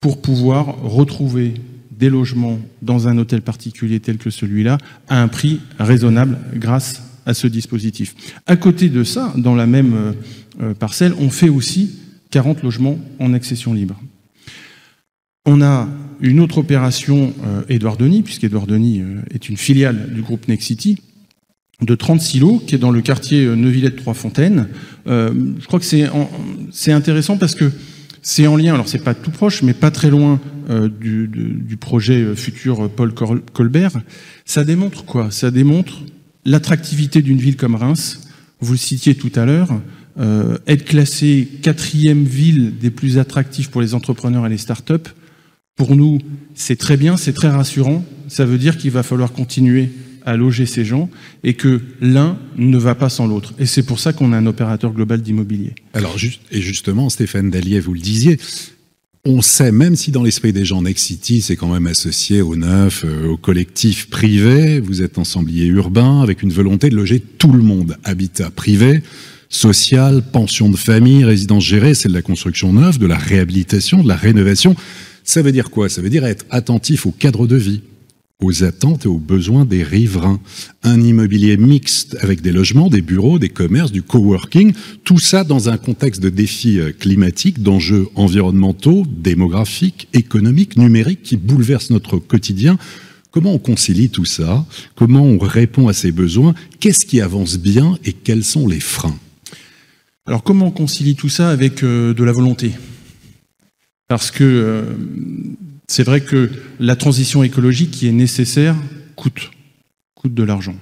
pour pouvoir retrouver des logements dans un hôtel particulier tel que celui-là à un prix raisonnable grâce à ce dispositif. À côté de ça, dans la même euh, euh, parcelle, on fait aussi 40 logements en accession libre. On a une autre opération, euh, Édouard Denis, puisqu'Édouard Denis euh, est une filiale du groupe Nexity, de 30 silos, qui est dans le quartier euh, Neuvillette-Trois-Fontaines. je crois que c'est intéressant parce que c'est en lien, alors c'est pas tout proche, mais pas très loin du, projet futur Paul Colbert. Ça démontre quoi? Ça démontre l'attractivité d'une ville comme Reims. Vous le citiez tout à l'heure, euh, être classé quatrième ville des plus attractives pour les entrepreneurs et les startups, pour nous, c'est très bien, c'est très rassurant. Ça veut dire qu'il va falloir continuer à loger ces gens et que l'un ne va pas sans l'autre. Et c'est pour ça qu'on a un opérateur global d'immobilier. Alors, et justement, Stéphane Dallier, vous le disiez, on sait, même si dans l'esprit des gens, Next City, c'est quand même associé au neuf, euh, au collectif privé, vous êtes ensemblier urbain avec une volonté de loger tout le monde, habitat privé, social, pension de famille, résidence gérée, c'est de la construction neuve, de la réhabilitation, de la rénovation. Ça veut dire quoi? Ça veut dire être attentif au cadre de vie, aux attentes et aux besoins des riverains. Un immobilier mixte avec des logements, des bureaux, des commerces, du coworking, tout ça dans un contexte de défis euh, climatiques, d'enjeux environnementaux, démographiques, économiques, numériques qui bouleversent notre quotidien. Comment on concilie tout ça? Comment on répond à ces besoins? Qu'est-ce qui avance bien et quels sont les freins? Alors comment on concilie tout ça avec euh, de la volonté? Parce que euh, c'est vrai que la transition écologique qui est nécessaire coûte, coûte de l'argent.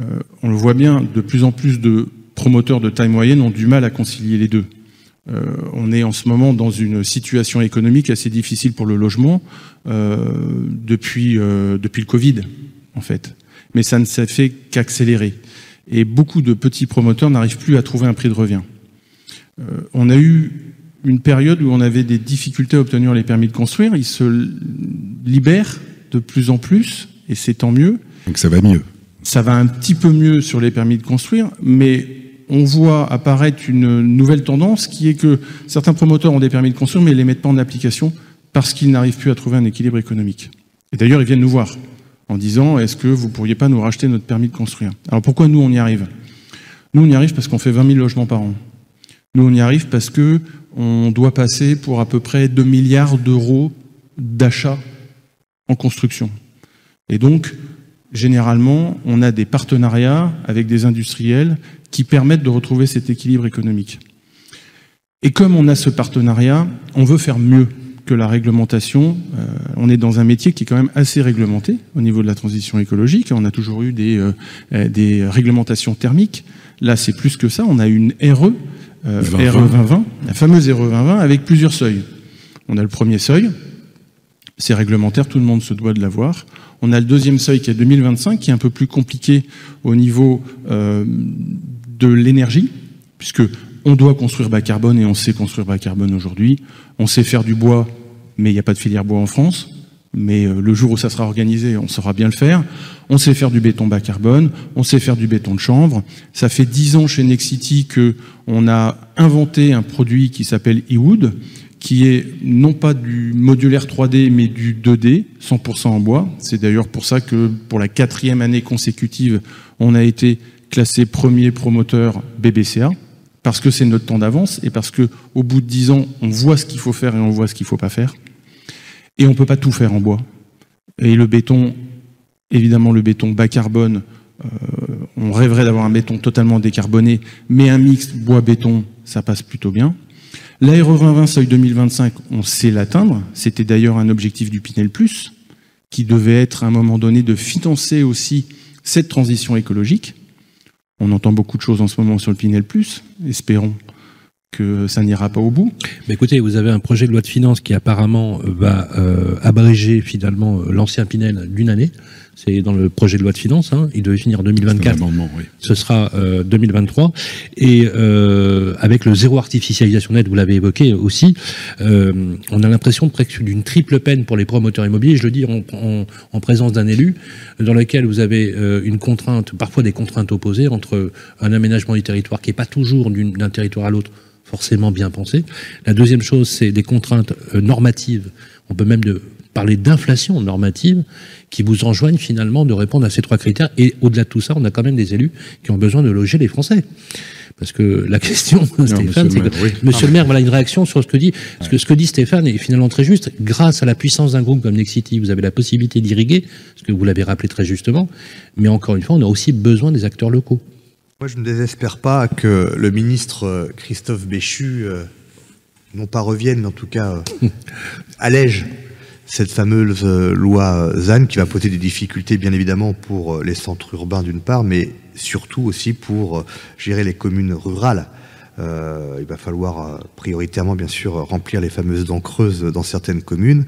Euh, on le voit bien, de plus en plus de promoteurs de taille moyenne ont du mal à concilier les deux. on est en ce moment dans une situation économique assez difficile pour le logement depuis, depuis le Covid, en fait. Mais ça ne s'est fait qu'accélérer et beaucoup de petits promoteurs n'arrivent plus à trouver un prix de revient. Euh, on a eu une période où on avait des difficultés à obtenir les permis de construire. Ils se libèrent de plus en plus, et c'est tant mieux. Donc ça va mieux. Ça va un petit peu mieux sur les permis de construire, mais on voit apparaître une nouvelle tendance qui est que certains promoteurs ont des permis de construire, mais ils ne les mettent pas en application parce qu'ils n'arrivent plus à trouver un équilibre économique. Et d'ailleurs, ils viennent nous voir en disant est-ce que vous pourriez pas nous racheter notre permis de construire? Alors pourquoi nous on y arrive? Nous on y arrive parce qu'on fait 20 000 logements par an. Nous on y arrive parce que on doit passer pour à peu près 2 milliards d'euros d'achats en construction. Et donc généralement on a des partenariats avec des industriels qui permettent de retrouver cet équilibre économique. Et comme on a ce partenariat, on veut faire mieux que la réglementation, euh, on est dans un métier qui est quand même assez réglementé au niveau de la transition écologique. On a toujours eu des, euh, euh, des réglementations thermiques. Là, c'est plus que ça. On a une RE, RE 2020, la fameuse RE 2020, avec plusieurs seuils. On a le premier seuil, c'est réglementaire, tout le monde se doit de l'avoir. On a le deuxième seuil qui est 2025, qui est un peu plus compliqué au niveau de l'énergie, puisque on doit construire bas carbone et on sait construire bas carbone aujourd'hui. On sait faire du bois, mais il n'y a pas de filière bois en France. Mais euh, le jour où ça sera organisé, on saura bien le faire. On sait faire du béton bas carbone, on sait faire du béton de chanvre. Ça fait dix ans chez Nexity que on a inventé un produit qui s'appelle eWood, qui est non pas du modulaire 3D, mais du 2D, 100% en bois. C'est d'ailleurs pour ça que pour la quatrième année consécutive, on a été classé premier promoteur BBCA parce que c'est notre temps d'avance et parce que au bout de dix ans, on voit ce qu'il faut faire et on voit ce qu'il faut pas faire. Et on peut pas tout faire en bois. Et le béton évidemment le béton bas carbone. Euh, on rêverait d'avoir un béton totalement décarboné, mais un mix bois-béton, ça passe plutôt bien. L'aéro 2020 seuil 2025, on sait l'atteindre. C'était d'ailleurs un objectif du Pinel Plus, qui devait être à un moment donné de financer aussi cette transition écologique. On entend beaucoup de choses en ce moment sur le Pinel Plus. Espérons que ça n'ira pas au bout. Mais écoutez, vous avez un projet de loi de finances qui apparemment va euh, abréger finalement euh, l'ancien Pinel d'une année. C'est dans le projet de loi de finances. Hein. Il devait finir 2024. Oui. Ce sera euh, 2023. Et euh, avec le zéro artificialisation nette, vous l'avez évoqué aussi, euh, on a l'impression presque d'une triple peine pour les promoteurs immobiliers. Je le dis en, en, en présence d'un élu, dans lequel vous avez euh, une contrainte, parfois des contraintes opposées entre un aménagement du territoire qui n'est pas toujours d'un territoire à l'autre forcément bien pensé. La deuxième chose, c'est des contraintes euh, normatives. On peut même de, parler d'inflation normative qui vous enjoignent finalement de répondre à ces trois critères. Et au-delà de tout ça, on a quand même des élus qui ont besoin de loger les Français. Parce que la question, non, Stéphane, monsieur, le maire, oui. monsieur le maire, voilà une réaction sur ce que dit, ce, que, ce que dit Stéphane est finalement très juste. Grâce à la puissance d'un groupe comme Nexity, vous avez la possibilité d'irriguer, ce que vous l'avez rappelé très justement. Mais encore une fois, on a aussi besoin des acteurs locaux. Moi, je ne désespère pas que le ministre Christophe Béchu, euh, non pas revienne, mais en tout cas euh, allège cette fameuse euh, loi ZAN qui va poser des difficultés, bien évidemment, pour les centres urbains d'une part, mais surtout aussi pour gérer les communes rurales. Euh, il va falloir euh, prioritairement, bien sûr, remplir les fameuses dents creuses dans certaines communes,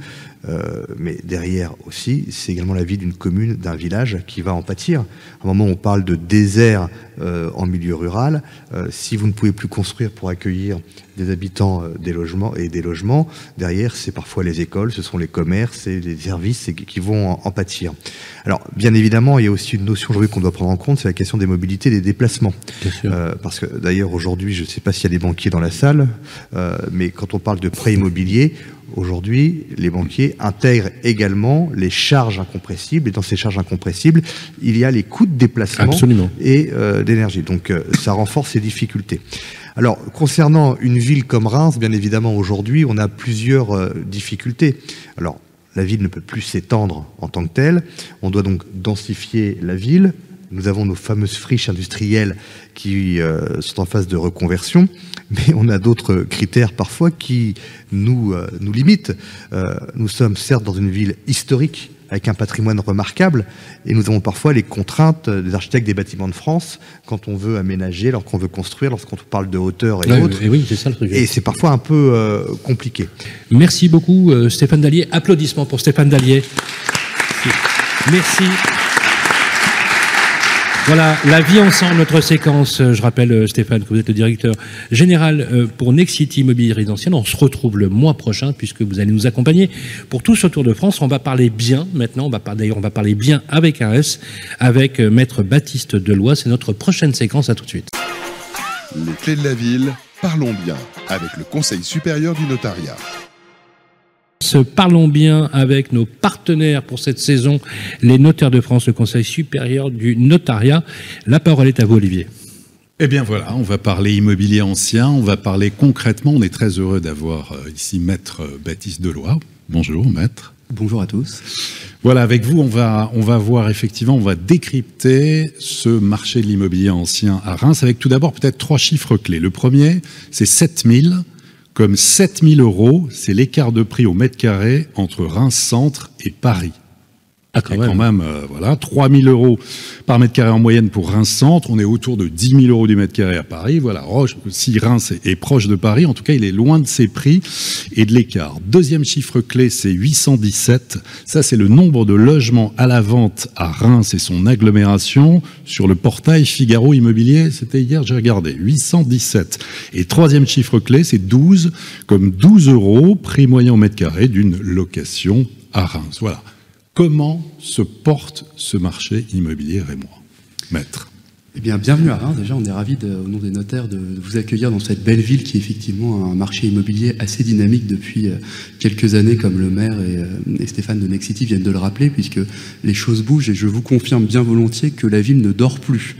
euh, mais derrière aussi, c'est également la vie d'une commune, d'un village qui va en pâtir. À un moment, on parle de désert en milieu rural. Si vous ne pouvez plus construire pour accueillir des habitants des logements et des logements, derrière, c'est parfois les écoles, ce sont les commerces et les services qui vont en, en pâtir. Alors, bien évidemment, il y a aussi une notion aujourd'hui qu'on doit prendre en compte, c'est la question des mobilités, des déplacements. Euh, parce que d'ailleurs, aujourd'hui, je ne sais pas s'il y a des banquiers dans la salle, euh, mais quand on parle de prêt immobilier, Aujourd'hui, les banquiers intègrent également les charges incompressibles, et dans ces charges incompressibles, il y a les coûts de déplacement Absolument. et euh, d'énergie. Donc, euh, ça renforce ces difficultés. Alors, concernant une ville comme Reims, bien évidemment, aujourd'hui, on a plusieurs euh, difficultés. Alors, la ville ne peut plus s'étendre en tant que telle. On doit donc densifier la ville. Nous avons nos fameuses friches industrielles qui euh, sont en phase de reconversion, mais on a d'autres critères parfois qui nous, euh, nous limitent. Nous sommes certes dans une ville historique avec un patrimoine remarquable, et nous avons parfois les contraintes des architectes des bâtiments de France quand on veut aménager, lorsqu'on veut construire, lorsqu'on parle de hauteur et Ouais, autres. et oui, c'est ça le truc. Et c'est parfois un peu euh, compliqué. Merci beaucoup, euh, Stéphane Dallier. Applaudissements pour Stéphane Dallier. Merci. Voilà, la vie ensemble, notre séquence. Je rappelle, euh, Stéphane, que vous êtes le directeur général euh, pour Nexity Immobilier Résidentiel. On se retrouve le mois prochain puisque vous allez nous accompagner pour tout ce Tour de France. On va parler bien maintenant. D'ailleurs, on va parler bien avec un S, avec euh, Maître Baptiste Deloy. C'est notre prochaine séquence. À tout de suite. Les clés de la ville, parlons bien avec le Conseil supérieur du notariat. Se parlons bien avec nos partenaires pour cette saison, les notaires de France, le Conseil supérieur du notariat. La parole est à vous, Olivier. Eh bien voilà, on va parler immobilier ancien, on va parler concrètement. On est très heureux d'avoir euh, ici Maître Baptiste Deloy. Bonjour Maître. Bonjour à tous. Voilà, avec vous, on va, on va voir effectivement, on va décrypter ce marché de l'immobilier ancien à Reims avec tout d'abord peut-être trois chiffres clés. Le premier, c'est 7000, comme 7000 euros, c'est l'écart de prix au mètre carré entre Reims Centre et Paris. Ah, Et quand même, euh, voilà, 3 000 euros par mètre carré en moyenne pour Reims-Centre. On est autour de 10 000 euros du mètre carré à Paris. Voilà, Roche, si Reims est, est proche de Paris, en tout cas, il est loin de ses prix et de l'écart. Deuxième chiffre clé, c'est 817. Ça, c'est le nombre de logements à la vente à Reims et son agglomération sur le portail Figaro Immobilier. C'était hier, j'ai regardé. 817. Et troisième chiffre clé, c'est 12, comme 12 euros, prix moyen au mètre carré d'une location à Reims. Voilà. Comment se porte ce marché immobilier rémois Maître. Eh bien, bienvenue à Reims. Déjà, on est ravis, au nom des notaires, de, de vous accueillir dans cette belle ville qui est effectivement un marché immobilier assez dynamique depuis euh, quelques années, comme le maire et, euh, et Stéphane de Nexity viennent de le rappeler, puisque les choses bougent et je vous confirme bien volontiers que la ville ne dort plus.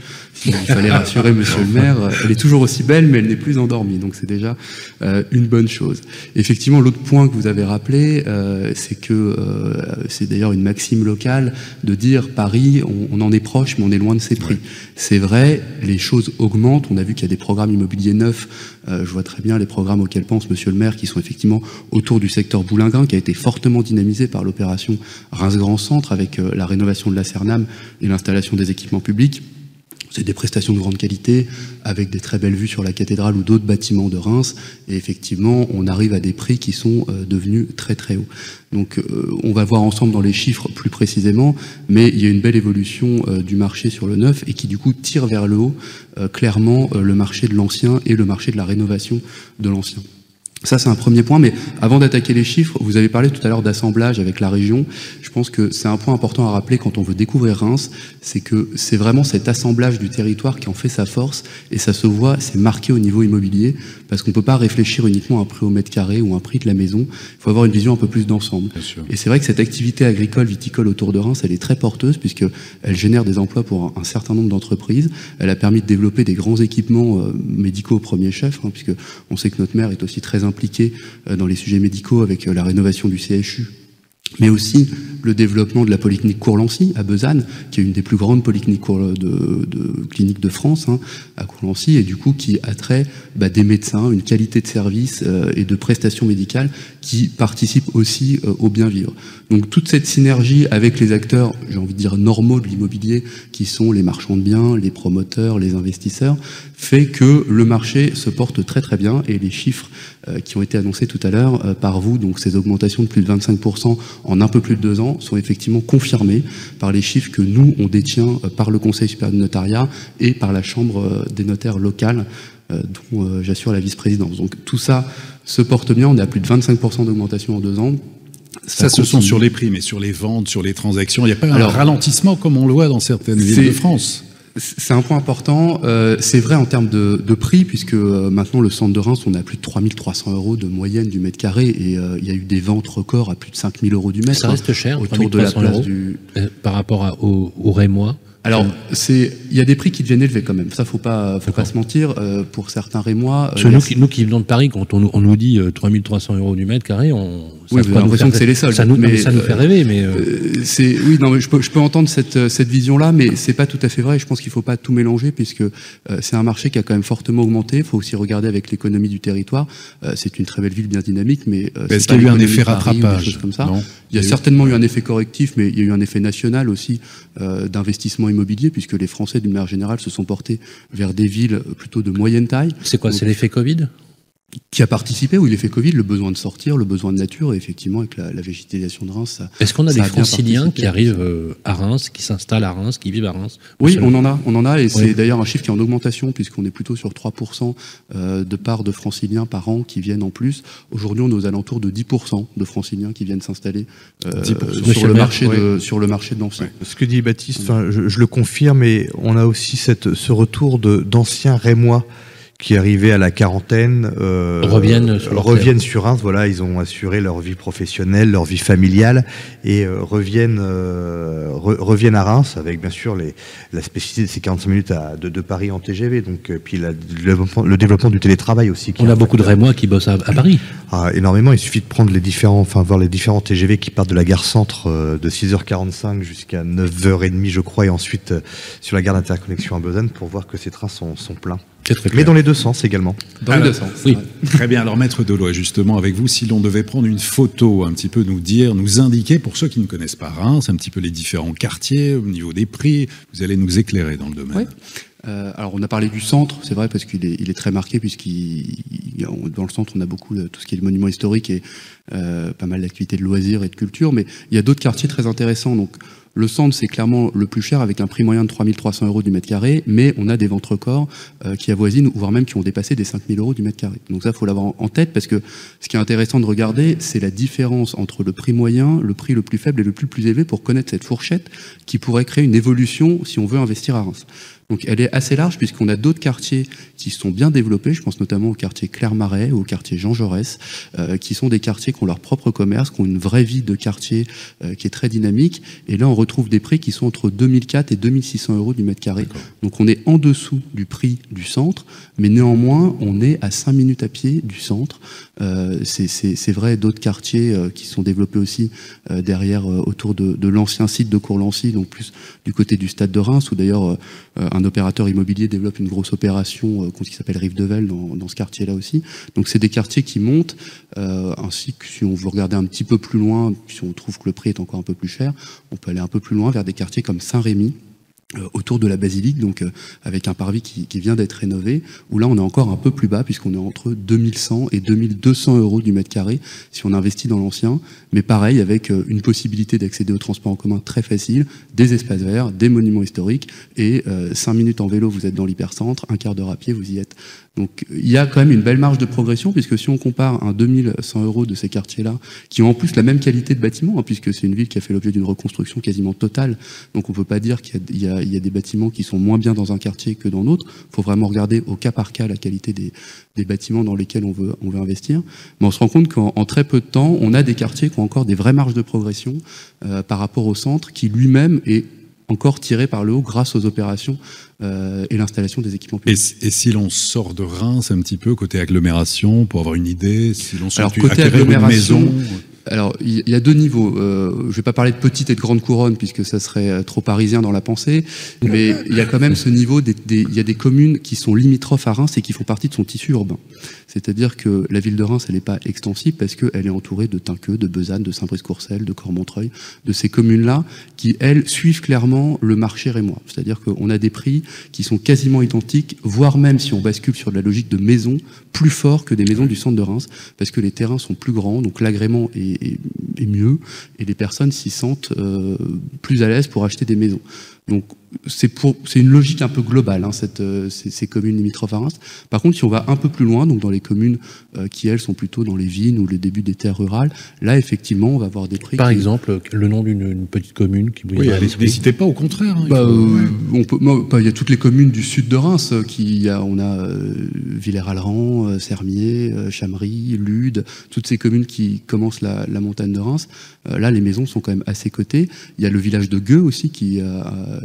Il fallait rassurer Monsieur le maire. Elle est toujours aussi belle, mais elle n'est plus endormie. Donc c'est déjà euh, une bonne chose. Effectivement, l'autre point que vous avez rappelé, euh, c'est que euh, c'est d'ailleurs une maxime locale de dire Paris, on, en est proche, mais on est loin de ses prix. C'est vrai, les choses augmentent. On a vu qu'il y a des programmes immobiliers neufs. je vois très bien les programmes auxquels pense Monsieur le maire, qui sont effectivement autour du secteur boulingrin, qui a été fortement dynamisé par l'opération Reims Grand Centre avec la rénovation de la Cernam et l'installation des équipements publics. C'est des prestations de grande qualité, avec des très belles vues sur la cathédrale ou d'autres bâtiments de Reims. Et effectivement, on arrive à des prix qui sont euh, devenus très très hauts. Donc euh, on va voir ensemble dans les chiffres plus précisément, mais il y a une belle évolution euh, du marché sur le neuf et qui du coup tire vers le haut clairement le marché de l'ancien et le marché de la rénovation de l'ancien. Ça, c'est un premier point, mais avant d'attaquer les chiffres, vous avez parlé tout à l'heure d'assemblage avec la région. Je pense que c'est un point important à rappeler quand on veut découvrir Reims, c'est que c'est vraiment cet assemblage du territoire qui en fait sa force, et ça se voit, c'est marqué au niveau immobilier, parce qu'on ne peut pas réfléchir uniquement à un prix au mètre carré ou un prix de la maison, il faut avoir une vision un peu plus d'ensemble. Et c'est vrai que cette activité agricole, viticole autour de Reims, elle est très porteuse, puisqu'elle génère des emplois pour un certain nombre d'entreprises, elle a permis de développer des grands équipements euh, médicaux au premier chef, hein, puisque on sait que notre maire est aussi très impliqué euh, dans les sujets médicaux avec euh, la rénovation du CHU mais aussi le développement de la polyclinique Courlancy à Besançon, qui est une des plus grandes polycliniques de, cliniques de France, hein, à Courlancy, et du coup qui attrait bah, des médecins, une qualité de service euh, et de prestations médicales qui participent aussi au bien vivre. Donc toute cette synergie avec les acteurs, j'ai envie de dire normaux de l'immobilier, qui sont les marchands de biens, les promoteurs, les investisseurs, fait que le marché se porte très très bien et les chiffres qui ont été annoncés tout à l'heure par vous, donc ces augmentations de plus de 25% en un peu plus de deux ans sont effectivement confirmés par les chiffres que nous, on détient euh, par le Conseil supérieur du notariat et par la Chambre euh, des notaires locales, euh, dont j'assure la vice-présidence. Donc tout ça se porte bien, on est à plus de 25% d'augmentation en deux ans. Ça, ce sont sur les prix, mais sur les ventes, sur les transactions, il n'y a pas un ralentissement comme on le voit dans certaines villes de France c'est un point important. Euh, c'est vrai en termes de, prix, puisque euh, maintenant le centre de Reims, on a plus de 3300 euros de moyenne du mètre carré, et euh, il y a eu des ventes records à plus de 5000 euros du mètre. Ça reste cher, autour de la place du... par rapport à, au, au Rémois alors, c'est, il y a des prix qui deviennent élevés quand même. Ça, faut pas, faut pas se mentir. Euh, pour certains Rémois. Euh, nous, qui, nous qui venons de Paris, quand on, on nous dit 3300 euh, euros du mètre carré, on. Oui, vous avez l'impression que c'est les soldes. Ça nous, mais, ça nous fait rêver, mais. c'est, oui, non, mais je peux, je peux entendre cette, cette vision-là, mais c'est pas tout à fait vrai. Je pense qu'il faut pas tout mélanger puisque c'est un marché qui a quand même fortement augmenté. Il faut aussi regarder avec l'économie du territoire. c'est une très belle ville bien dynamique, mais. Est-ce qu'il y a eu un effet rattrapage comme ça Il y a certainement eu un effet correctif, mais il y a eu un effet national aussi d'investissement immobilier puisque les Français, d'une manière générale, se sont portés vers des villes plutôt de moyenne taille. C'est quoi C'est l'effet Covid? Qui a participé, oui, l'effet Covid, le besoin de sortir, le besoin de nature, et effectivement, avec la, végétisation de Reims, ça. Est-ce qu'on a des franciliens qui arrivent euh, à Reims, qui s'installent à Reims, qui vivent à Reims? Oui, on en a, on en a, et c'est d'ailleurs un chiffre qui est en augmentation, puisqu'on est plutôt sur 3% euh, de parts de franciliens par an qui viennent en plus. Aujourd'hui, on est aux alentours de 10% de franciliens qui viennent s'installer euh, sur, le marché de, sur le marché de l'ancien. Ce que dit Baptiste, je, je, le confirme, et on a aussi cette, ce retour d'anciens Rémois qui arrivaient à la quarantaine euh, reviennent, sur, reviennent sur Reims. Voilà, ils ont assuré leur vie professionnelle, leur vie familiale et euh, reviennent euh, reviennent à Reims avec bien sûr les, la spécificité de ces 45 minutes à, de, de, Paris en TGV. Donc euh, puis la, le, développement, du télétravail aussi. Qui On a beaucoup de Rémois qui bossent à, Paris. Ah, énormément. Il suffit de prendre les différents, enfin voir les différents TGV qui partent de la gare centre euh, de 6h45 jusqu'à 9h30 je crois et ensuite sur la gare d'interconnexion à Besançon pour voir que ces trains sont, sont pleins. Mais dans les deux sens également. Dans les deux sens. Oui. Très bien. Alors, maître Delois, justement, avec vous, si l'on devait prendre une photo, un petit peu nous dire, nous indiquer, pour ceux qui ne connaissent pas Reims, un petit peu les différents quartiers, au niveau des prix, vous allez nous éclairer dans le domaine. Oui. Euh, alors on a parlé du centre, c'est vrai parce qu'il est, il est très marqué puisqu'il dans le centre on a beaucoup de, tout ce qui est le monument historique et euh, pas mal d'activités de loisirs et de culture, mais il y a d'autres quartiers très intéressants. Donc le centre, c'est clairement le plus cher avec un prix moyen de 3300 euros du mètre carré, mais on a des ventes records euh, qui avoisinent, voire même qui ont dépassé des 5000 euros du mètre carré. Donc ça, faut l'avoir en tête parce que ce qui est intéressant de regarder, c'est la différence entre le prix moyen, le prix le plus faible et le plus plus élevé pour connaître cette fourchette qui pourrait créer une évolution si on veut investir à Reims. Donc elle est assez large puisqu'on a d'autres quartiers qui sont bien développés, je pense notamment au quartier Claire-Marais ou au quartier Jean Jaurès, euh, qui sont des quartiers qui ont leur propre commerce, qui ont une vraie vie de quartier euh, qui est très dynamique. Et là, on retrouve des prix qui sont entre 2004 et 2600 euros du mètre carré. Donc on est en dessous du prix du centre, mais néanmoins, on est à 5 minutes à pied du centre. Euh, c'est vrai, d'autres quartiers euh, qui sont développés aussi euh, derrière, euh, autour de, de l'ancien site de Courlancy, donc plus du côté du stade de Reims, où d'ailleurs un opérateur immobilier développe une grosse opération qui s'appelle Rive de Velle dans, ce quartier-là aussi. Donc c'est des quartiers qui montent, ainsi que si on veut regarder un petit peu plus loin, si on trouve que le prix est encore un peu plus cher, on peut aller un peu plus loin vers des quartiers comme Saint-Rémy, euh, autour de la basilique, donc euh, avec un parvis qui, qui vient d'être rénové, où là on est encore un peu plus bas puisqu'on est entre 2100 et 2200 euros du mètre carré si on investit dans l'ancien, mais pareil avec euh, une possibilité d'accéder au transport en commun très facile, des espaces verts, des monuments historiques et 5 minutes en vélo vous êtes dans l'hypercentre, un quart d'heure à pied vous y êtes. Donc il y a quand même une belle marge de progression puisque si on compare un 2100 euros de ces quartiers-là, qui ont en plus la même qualité de bâtiment, hein, puisque c'est une ville qui a fait l'objet d'une reconstruction quasiment totale, donc on peut pas dire qu'il y, a des bâtiments qui sont moins bien dans un quartier que dans l'autre. Il faut vraiment regarder au cas par cas la qualité des, bâtiments dans lesquels on veut, on veut investir. Mais on se rend compte qu'en très peu de temps, on a des quartiers qui ont encore des vraies marges de progression euh, par rapport au centre, qui lui-même est encore tiré par le haut grâce aux opérations euh, et l'installation des équipements publics. Et, et si l'on sort de Reims un petit peu côté agglomération pour avoir une idée, si l'on sort côté agglomération, une maison, alors, il y a deux niveaux. Euh, je ne vais pas parler de petite et de grande couronne, puisque ça serait euh, trop parisien dans la pensée, mais il y a quand même ce niveau, il y a des communes qui sont limitrophes à Reims et qui font partie de son tissu urbain. C'est-à-dire que la ville de Reims, elle n'est pas extensible parce qu'elle est entourée de Tinqueux, de Besanne, de Saint-Brice-Courcelles, de Cormontreuil, de ces communes-là qui, elles, suivent clairement le marché rémois. C'est-à-dire qu'on a des prix qui sont quasiment identiques, voire même si on bascule sur de la logique de maison, plus fort que des maisons du centre de Reims, parce que les terrains sont plus grands, donc l'agrément est, est, mieux, et les personnes s'y sentent euh, plus à l'aise pour acheter des maisons. Donc c'est une logique un peu globale, hein, cette, euh, ces, ces, communes limitrophes à Reims. Par contre, si on va un peu plus loin, donc dans les communes euh, qui, elles, sont plutôt dans les vignes ou les débuts des terres rurales, là, effectivement, on va avoir des prix... Par qui... exemple, le nom d'une petite commune qui vous oui, N'hésitez pas, au contraire. Hein, bah, euh, on peut, bah, il y a toutes les communes du sud de Reims. Euh, qui, y a, on a euh, Villers-Alran, euh, Sermier, Chamry, Lude, toutes ces communes qui commencent la, la montagne de Reims. là, les maisons sont quand même assez cotées. Il y a le village de Gueux aussi qui,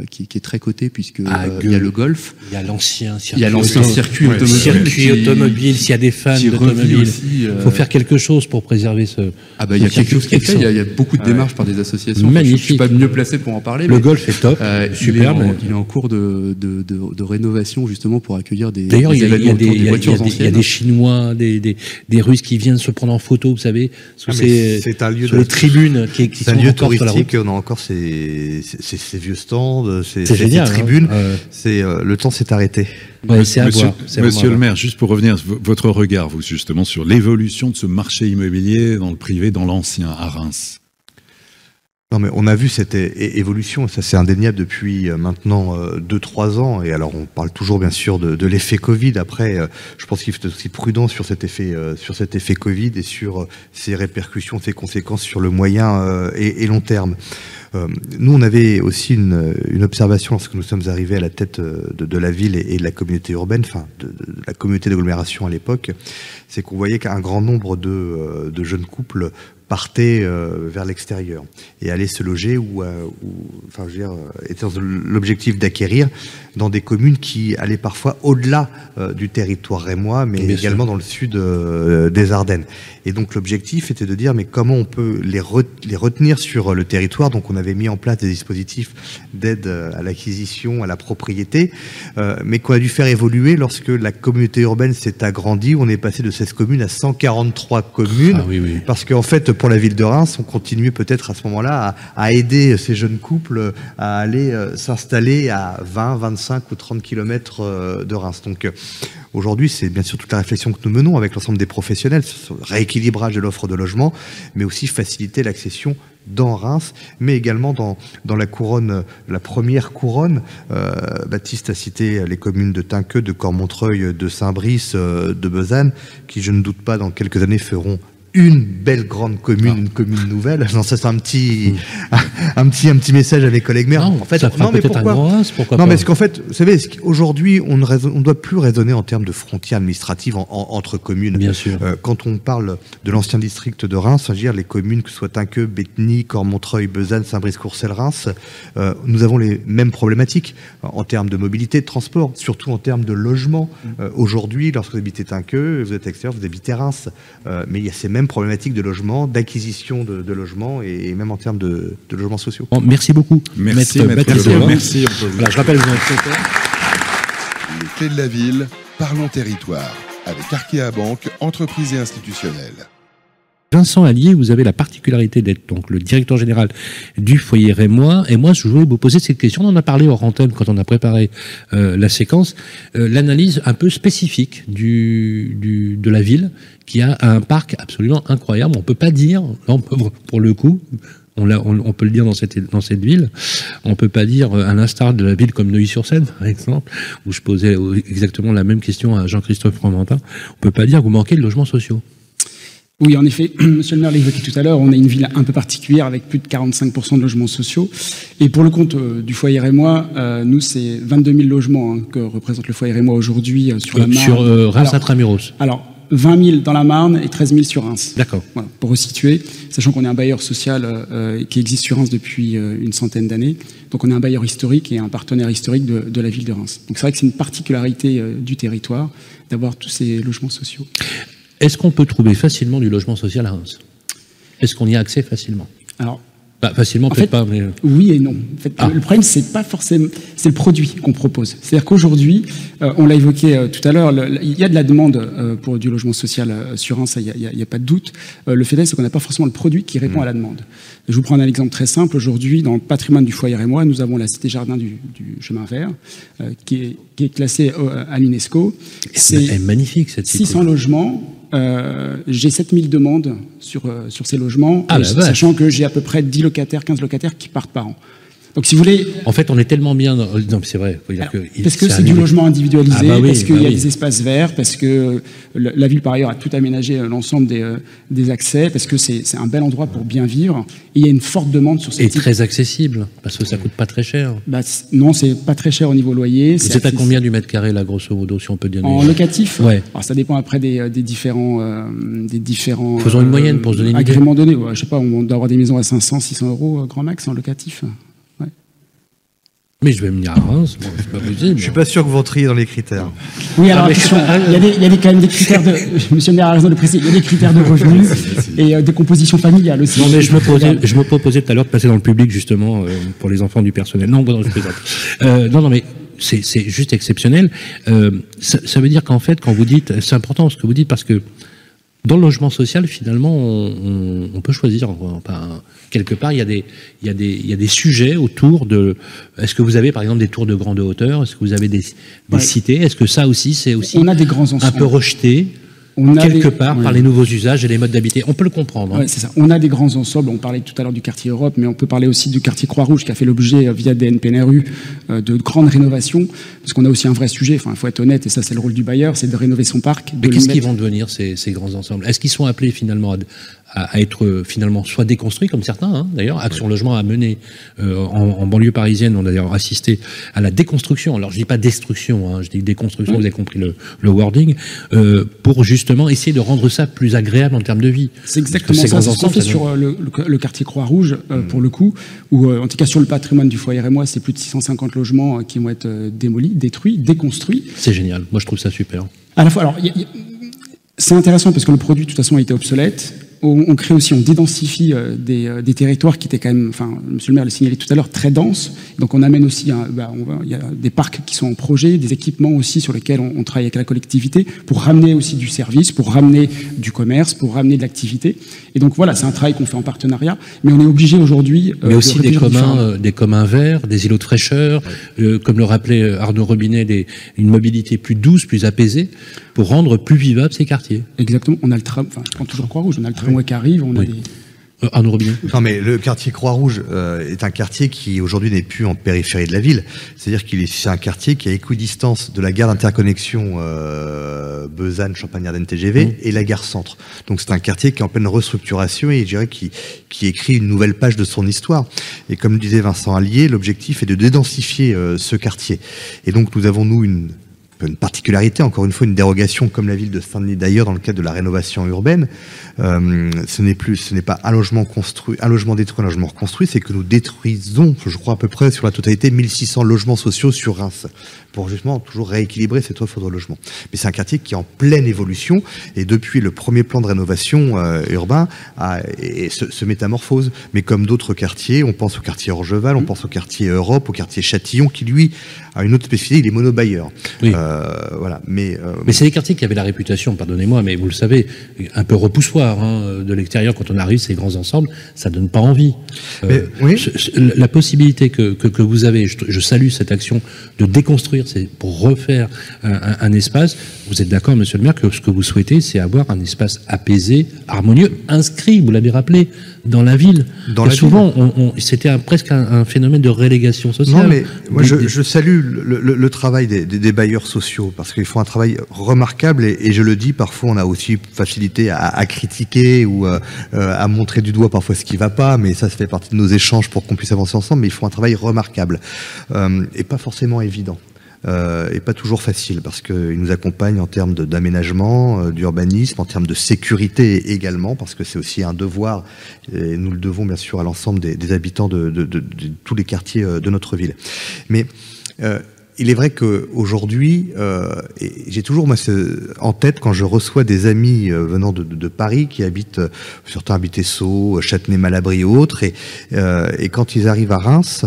qui, qui est très coté puisque ah, il y a le golf. Il y a l'ancien circuit, il y a l'ancien circuit ouais, automobile. Circuit automobile. S'il y a des fans d'automobile, il euh... faut faire quelque chose pour préserver ce. Ah bah il y a quelque chose qui est fait. Il y, a, il y a beaucoup de démarches ouais. par des associations. Magnifique. Je suis pas mieux placé pour en parler. Le golf est top. Euh, superbe. Il est, en, il est en cours de, de, de, de, rénovation justement pour accueillir des. D'ailleurs, il y a des, des voitures anciennes. Il y a des Chinois, des, des, des Russes qui viennent se prendre en photo, vous savez, sous ah, ces, un lieu sur les tribunes qui, sont un lieu touristique. On a encore ces, ces, ces vieux stands, ces, ces tribunes. C'est le temps s'est arrêté. Ouais, c'est Monsieur, Monsieur le maire, juste pour revenir, votre regard, vous, justement, sur l'évolution de ce marché immobilier dans le privé, dans l'ancien, à Reims non, mais on a vu cette é évolution, ça c'est indéniable depuis euh, maintenant 2-3 ans. Et alors, on parle toujours bien sûr de, de l'effet Covid. Après, euh, je pense qu'il faut être aussi prudent sur cet effet, euh, sur cet effet Covid et sur ses répercussions, ses conséquences sur le moyen et, et long terme. Euh, nous, on avait aussi une, une, observation lorsque nous sommes arrivés à la tête de, de la ville et, de la communauté urbaine, enfin de, de la communauté d'agglomération à l'époque, c'est qu'on voyait qu'un grand nombre de, de jeunes couples partaient euh, vers l'extérieur et allaient se loger ou, euh, ou enfin, je veux dire, étaient dans l'objectif d'acquérir dans des communes qui allaient parfois au-delà euh, du territoire rémois, mais Bien également sûr. dans le sud euh, des Ardennes. Et donc l'objectif était de dire mais comment on peut les, re les retenir sur le territoire? Donc on avait mis en place des dispositifs d'aide à l'acquisition, à la propriété, euh, mais qu'on a dû faire évoluer lorsque la communauté urbaine s'est agrandie. On est passé de 16 communes à 143 communes, ah, oui, oui. parce qu'en fait pour la ville de Reims, on continuait peut-être à ce moment-là à, à, aider ces jeunes couples à aller euh, s'installer à 20, 25 ou 30 kilomètres euh, de Reims. Donc aujourd'hui, c'est bien sûr toute la réflexion que nous menons avec l'ensemble des professionnels rééquilibrage de l'offre de logement, mais aussi faciliter l'accession dans Reims, mais également dans, la couronne, la première couronne. Euh, Baptiste a cité les communes de Tinqueux, de Cormontreuil, de Saint-Brice, euh, de Besanne, qui, je ne doute pas, dans quelques années feront une belle grande commune, une commune nouvelle. Non, ça c'est un petit, un, petit, un petit message à mes collègues maires. Non, en fait, ça non, mais un pourquoi grand Reims, pourquoi Non, pas mais parce qu'en fait, vous savez, aujourd'hui, on ne raisonne- on doit plus raisonner en termes de frontières administratives en- en- entre communes. Bien sûr. Euh, quand on parle de l'ancien district de Reims, c'est-à-dire les communes que ce soit Tinqueux, Bétheny, Cormontreuil, Besançon, Saint-Brice-Courcelles, Reims, euh, nous avons les mêmes problématiques euh, en termes de mobilité, de transport, surtout en termes de logement. Euh, Aujourd'hui, lorsque vous habitez Tinqueux, vous êtes extérieur, vous habitez Reims. Euh, mais il y a ces mêmes problématiques de logement, d'acquisition de, de logements et, et même en termes de, de logements sociaux. Bon, merci beaucoup. Merci, Maître Maître Lebrun. Lebrun. Merci. Voilà, je rappelle, vous êtes secrétaire. Les clés de la ville, parlons territoire, avec Arkea Banque, entreprise et institutionnelle. Vincent Allier, vous avez la particularité d'être donc le directeur général du foyer Rémois. Et moi, je voulais vous poser cette question. On en a parlé hors antenne quand on a préparé euh, la séquence. Euh, L'analyse un peu spécifique de la ville qui a un parc absolument incroyable. On peut pas dire, pour le coup, on, peut le dire dans cette, ville. On peut pas dire, euh, à l'instar de la ville comme Neuilly-sur-Seine, par exemple, où je posais exactement la même question à Jean-Christophe Fromentin. On peut pas dire que vous manquez de logements sociaux. Oui, en effet, Monsieur le maire l'a évoqué tout à l'heure, on est une ville un peu particulière avec plus de 45% de logements sociaux. Et pour le compte euh, du foyer Rémois, euh, nous, c'est 22 000 logements hein, que représente le foyer Rémois aujourd'hui euh, sur la Marne. sur euh, Reims Alors- Intramuros. Alors, 20 000 dans la Marne et 13 000 sur Reims. D'accord. Voilà, pour resituer, sachant qu'on est un bailleur social euh, qui existe sur Reims depuis euh, une centaine d'années. Donc on est un bailleur historique et un partenaire historique de, de la ville de Reims. Donc c'est vrai que c'est une particularité euh, du territoire d'avoir tous ces logements sociaux. Est-ce qu'on peut trouver facilement du logement social à Reims? Est-ce qu'on y a accès facilement? Alors, Bah, Facilement, En peut-être pas, mais... Oui et non. En fait, Ah. Le problème, c'est pas forcément, c'est le produit qu'on propose. C'est-à-dire qu'aujourd'hui, euh, on l'a évoqué euh, tout à l'heure, il y a de la demande euh, pour du logement social euh, sur un, ça, il n'y a, pas de doute. Euh, le fait est, c'est qu'on n'a pas forcément le produit qui répond à la demande. Je vous prends un exemple très simple. Aujourd'hui, dans le patrimoine du foyer et moi, nous avons la cité jardin du, du chemin vert, euh, qui, est, qui est classée euh, à l'UNESCO. Elle est magnifique, cette cité. 600 logements. Euh, j'ai 7000 demandes sur, euh, sur ces logements, Ah, vache. sachant que j'ai à peu près 10 locataires, 15 locataires qui partent par an. Donc si vous voulez, En fait, on est tellement bien... Dans... Non, c'est vrai. faut dire alors, que il- parce que c'est du logement individualisé, Ah bah oui, parce qu'il bah y a oui. des espaces verts, parce que la ville par ailleurs a tout aménagé euh, l'ensemble des, euh, des accès, parce que c'est un bel endroit pour bien vivre. Et il y a une forte demande sur ces Et très accessible, parce que ça coûte pas très cher. Bah, non, c'est pas très cher au niveau loyer. C'est à combien du mètre carré, là, grosso modo, si on peut dire En locatif? Ouais. Alors, ça dépend après des, euh, des différents, euh, des différents. Faisons une moyenne pour se donner une idée. agréments donnés. Ouais, je sais pas, on doit avoir des maisons à 500, 600 euros grand max en locatif. Mais je vais venir à Reims, bon, c'est pas possible. Je suis pas sûr que vous rentriez dans les critères. Oui, alors attention, il y, a des, il y a des- quand même des critères de. Monsieur le maire a raison de le préciser, il y a des critères de revenus et euh, de composition familiale aussi. Non, mais je me, posais, je me proposais tout à l'heure de passer dans le public, justement, euh, pour les enfants du personnel. Non, non, je plaisante. Euh, non, non, mais c'est c'est juste exceptionnel. Euh, ça, ça veut dire qu'en fait, quand vous dites, c'est important ce que vous dites, parce que dans le logement social, finalement, on, on- on peut choisir. Enfin, quelque part, il y, a des, il, y a des, il y a des sujets autour de. Est-ce que vous avez, par exemple, des tours de grande hauteur? Est-ce que vous avez des, des Ouais. cités? Est-ce que ça aussi, c'est aussi On a des grands un peu rejeté? On a quelque des- part ouais. par les nouveaux usages et les modes d'habiter On peut le comprendre. hein. Ouais, c'est ça. On a des grands ensembles. On parlait tout à l'heure du quartier Europe, mais on peut parler aussi du quartier Croix-Rouge qui a fait l'objet euh, via DNPNRU euh, de grandes rénovations, parce qu'on a aussi un vrai sujet. Enfin, il faut être honnête, et ça c'est le rôle du bailleur, c'est de rénover son parc. Mais qu'est-ce qu'ils vont devenir ces, ces grands ensembles? Est-ce qu'ils sont appelés finalement à, à- à être euh, finalement soit déconstruits comme certains hein, d'ailleurs Action Logement a mené euh, en, en banlieue parisienne, on a d'ailleurs assisté à la déconstruction. Alors je dis pas destruction, hein, je dis déconstruction. Vous avez compris le, le wording euh, pour justement essayer de rendre ça plus agréable en termes de vie. C'est exactement ça. C'est ce qu'on fait ça sur le, le- le quartier Croix-Rouge, euh, pour le coup, où, en tout cas, sur le patrimoine du foyer et moi, c'est plus de 650 logements qui vont être démolis, détruits, déconstruits. C'est génial. Moi je trouve ça super. À la fois, alors, il y a- il y a- c'est intéressant parce que le produit, de toute façon, a été obsolète. On, on crée aussi, on dédensifie euh, des, euh, des territoires qui étaient quand même, enfin, Monsieur le maire l'a signalé tout à l'heure, très denses. Donc, on amène aussi, un- bah, on va- il y a des parcs qui sont en projet, des équipements aussi sur lesquels on, on travaille avec la collectivité pour ramener aussi du service, pour ramener du commerce, pour ramener de l'activité. Et donc, voilà, c'est un travail qu'on fait en partenariat, mais on est obligé aujourd'hui. euh, Mais de aussi des réfléchir communs, euh, des communs verts, des îlots de fraîcheur, euh, comme le rappelait Arnaud Robinet, des, une mobilité plus douce, plus apaisée, pour rendre plus vivables ces quartiers. Exactement. On a le tram, enfin, je prends toujours Croix-Rouge, on a le tramway qui arrive, on a Oui. des. Euh, Arnaud Robinet Non, mais le quartier Croix-Rouge euh, est un quartier qui aujourd'hui n'est plus en périphérie de la ville. C'est-à-dire qu'il est c'est un quartier qui est à équidistance de la gare d'interconnexion euh, Besanne, Champagnard TGV, Mmh. et la gare Centre. Donc c'est un quartier qui est en pleine restructuration et je dirais qui, qui écrit une nouvelle page de son histoire. Et comme le disait Vincent Allier, l'objectif est de dédensifier euh, ce quartier. Et donc nous avons, nous, une une particularité, encore une fois, une dérogation comme la ville de Saint-Denis d'ailleurs dans le cadre de la rénovation urbaine. Euh, ce n'est plus, ce n'est pas un logement construit, un logement détruit, un logement reconstruit, c'est que nous détruisons, je crois à peu près sur la totalité, 1600 logements sociaux sur Reims pour justement toujours rééquilibrer cette offre de logement. Mais c'est un quartier qui est en pleine évolution et depuis le premier plan de rénovation euh, urbain a, et se, se, métamorphose. Mais comme d'autres quartiers, on pense au quartier Orgeval, on pense au quartier Europe, au quartier Châtillon, qui lui a une autre spécificité, il est monobailleur. Oui. Euh, voilà. Mais, euh, mais c'est des quartiers qui avaient la réputation, pardonnez-moi, mais vous le savez, un peu repoussoir hein, de l'extérieur quand on arrive ces grands ensembles, ça donne pas envie. Mais, oui. la possibilité que, que, que vous avez, je, je, salue cette action de déconstruire, c'est pour refaire un, un, un, espace. Vous êtes d'accord, Monsieur le Maire, que ce que vous souhaitez, c'est avoir un espace apaisé, harmonieux, inscrit, vous l'avez rappelé, dans la ville. Dans Et la souvent, ville. on, on, c'était un, presque un, phénomène de relégation sociale. Non, mais moi, Des- je, je salue le, le- le travail des, des- des bailleurs sociaux parce qu'ils font un travail remarquable et, et je le dis, parfois on a aussi facilité à, à critiquer ou euh, euh, à montrer du doigt parfois ce qui va pas, mais ça, ça fait partie de nos échanges pour qu'on puisse avancer ensemble, mais ils font un travail remarquable euh, et pas forcément évident. Euh, et pas toujours facile parce qu'ils nous accompagnent en termes d'aménagement, euh, d'urbanisme, en termes de sécurité également parce que c'est aussi un devoir et nous le devons bien sûr à l'ensemble des, habitants de, tous les quartiers euh, de notre ville. Euh, il est vrai qu'aujourd'hui, euh, et j'ai toujours en tête quand je reçois des amis euh, venant de, Paris qui habitent, euh, certains habitent Sceaux, Châtenay-Malabry ou autres, et, euh, et quand ils arrivent à Reims,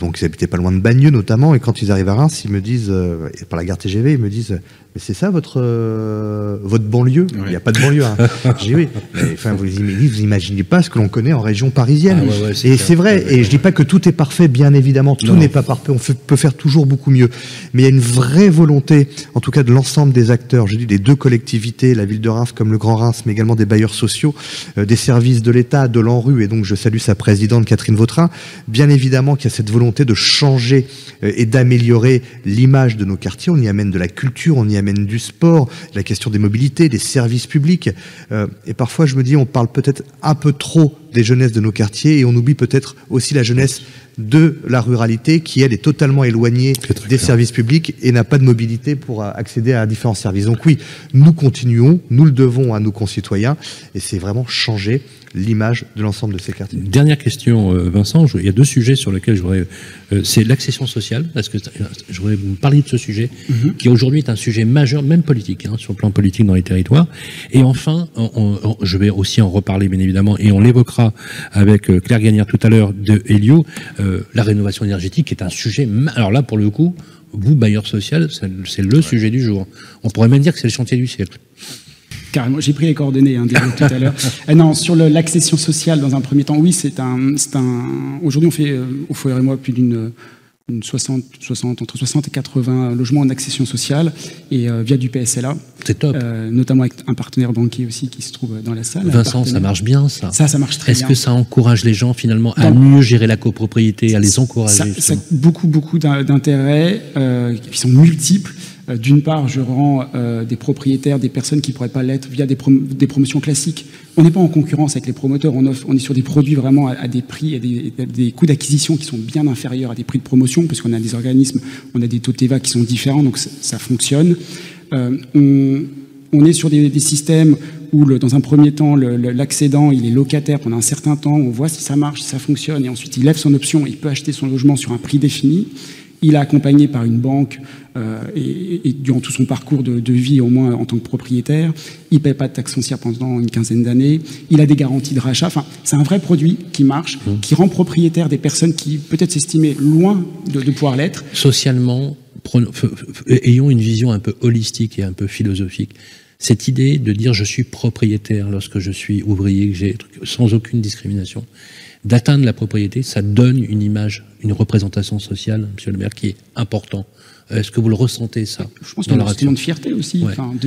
donc ils habitaient pas loin de Bagneux notamment, et quand ils arrivent à Reims, ils me disent, et par la gare TGV, ils me disent, mais c'est ça votre euh, votre banlieue Il n'y a pas de banlieue. Hein. J'ai oui. Enfin, vous, im- vous imaginez pas ce que l'on connaît en région parisienne. Ah ouais, ouais, c'est et c'est vrai. Et je dis pas que tout est parfait, bien évidemment. Tout n'est pas parfait. On fait- peut faire toujours beaucoup mieux. Mais il y a une vraie volonté, en tout cas de l'ensemble des acteurs. Je dis des deux collectivités, la ville de Reims comme le Grand Reims, mais également des bailleurs sociaux, euh, des services de l'État, de l'ANRU. Et donc je salue sa présidente Catherine Vautrin. Bien évidemment qu'il y a cette volonté de changer euh, et d'améliorer l'image de nos quartiers. On y amène de la culture, on y amène du sport, la question des mobilités, des services publics. Euh, et parfois, je me dis, on parle peut-être un peu trop des jeunesses de nos quartiers et on oublie peut-être aussi la jeunesse de la ruralité qui, elle, est totalement éloignée des clair. services publics et n'a pas de mobilité pour euh, accéder à différents services. Donc oui, nous continuons, nous le devons à nos concitoyens et c'est vraiment changer l'image de l'ensemble de ces quartiers. Dernière question, euh, Vincent. Je- il y a deux sujets sur lesquels je voudrais. euh, c'est l'accession sociale, parce que je voudrais vous parler de ce sujet, qui aujourd'hui est un sujet majeur, même politique, hein, sur le plan politique dans les territoires. Et enfin, on- on- on- je vais aussi en reparler, bien évidemment, et on l'évoquera avec euh, Claire Gagnère tout à l'heure de Helio, euh, la rénovation énergétique, est un sujet. ma- Alors là, pour le coup, vous, bailleur social, c'est c'est le sujet du jour. On pourrait même dire que c'est le chantier du siècle. Carrément, j'ai pris les coordonnées hein, tout à l'heure. Euh, non, sur l'accession sociale, dans un premier temps, oui, c'est un, un. Aujourd'hui, on fait euh, au Foyer et moi plus d'une une 60, 60, entre 60 et 80 logements en accession sociale et euh, via du PSLA, C'est top. euh, notamment avec un partenaire banquier aussi qui se trouve dans la salle. Vincent, ça marche bien, ça. Ça, ça marche très Est-ce bien. que ça encourage les gens finalement à mieux gérer la copropriété, à les encourager Ça, ça beaucoup, beaucoup d'in- d'intérêts euh, qui sont multiples. Euh, D'une part, je rends euh, des propriétaires, des personnes qui ne pourraient pas l'être via des, prom- des promotions classiques. On n'est pas en concurrence avec les promoteurs, on, est sur des produits vraiment à, des prix, à des, coûts d'acquisition qui sont bien inférieurs à des prix de promotion, parce qu'on a des organismes, on a des taux de TVA qui sont différents, donc ça, fonctionne. Euh, on, est sur des, systèmes où, dans un premier temps, l'accédant, il est locataire pendant un certain temps, on voit si ça marche, si ça fonctionne, et ensuite il lève son option, il peut acheter son logement sur un prix défini. Il est accompagné par une banque et, et durant tout son parcours de, de vie, au moins en tant que propriétaire. Il ne paie pas de taxes foncières pendant une quinzaine d'années. Il a des garanties de rachat. Enfin, c'est un vrai produit qui marche, qui rend propriétaire des personnes qui peut-être s'estimaient loin de, de pouvoir l'être. Socialement, prenons- f- ayons une vision un peu holistique et un peu philosophique. Cette idée de dire je suis propriétaire lorsque je suis ouvrier, que j'ai sans aucune discrimination, d'atteindre la propriété, ça donne une image, une représentation sociale, Monsieur le Maire, qui est important Est-ce que vous le ressentez ça Je pense qu'il y a un sentiment de fierté aussi,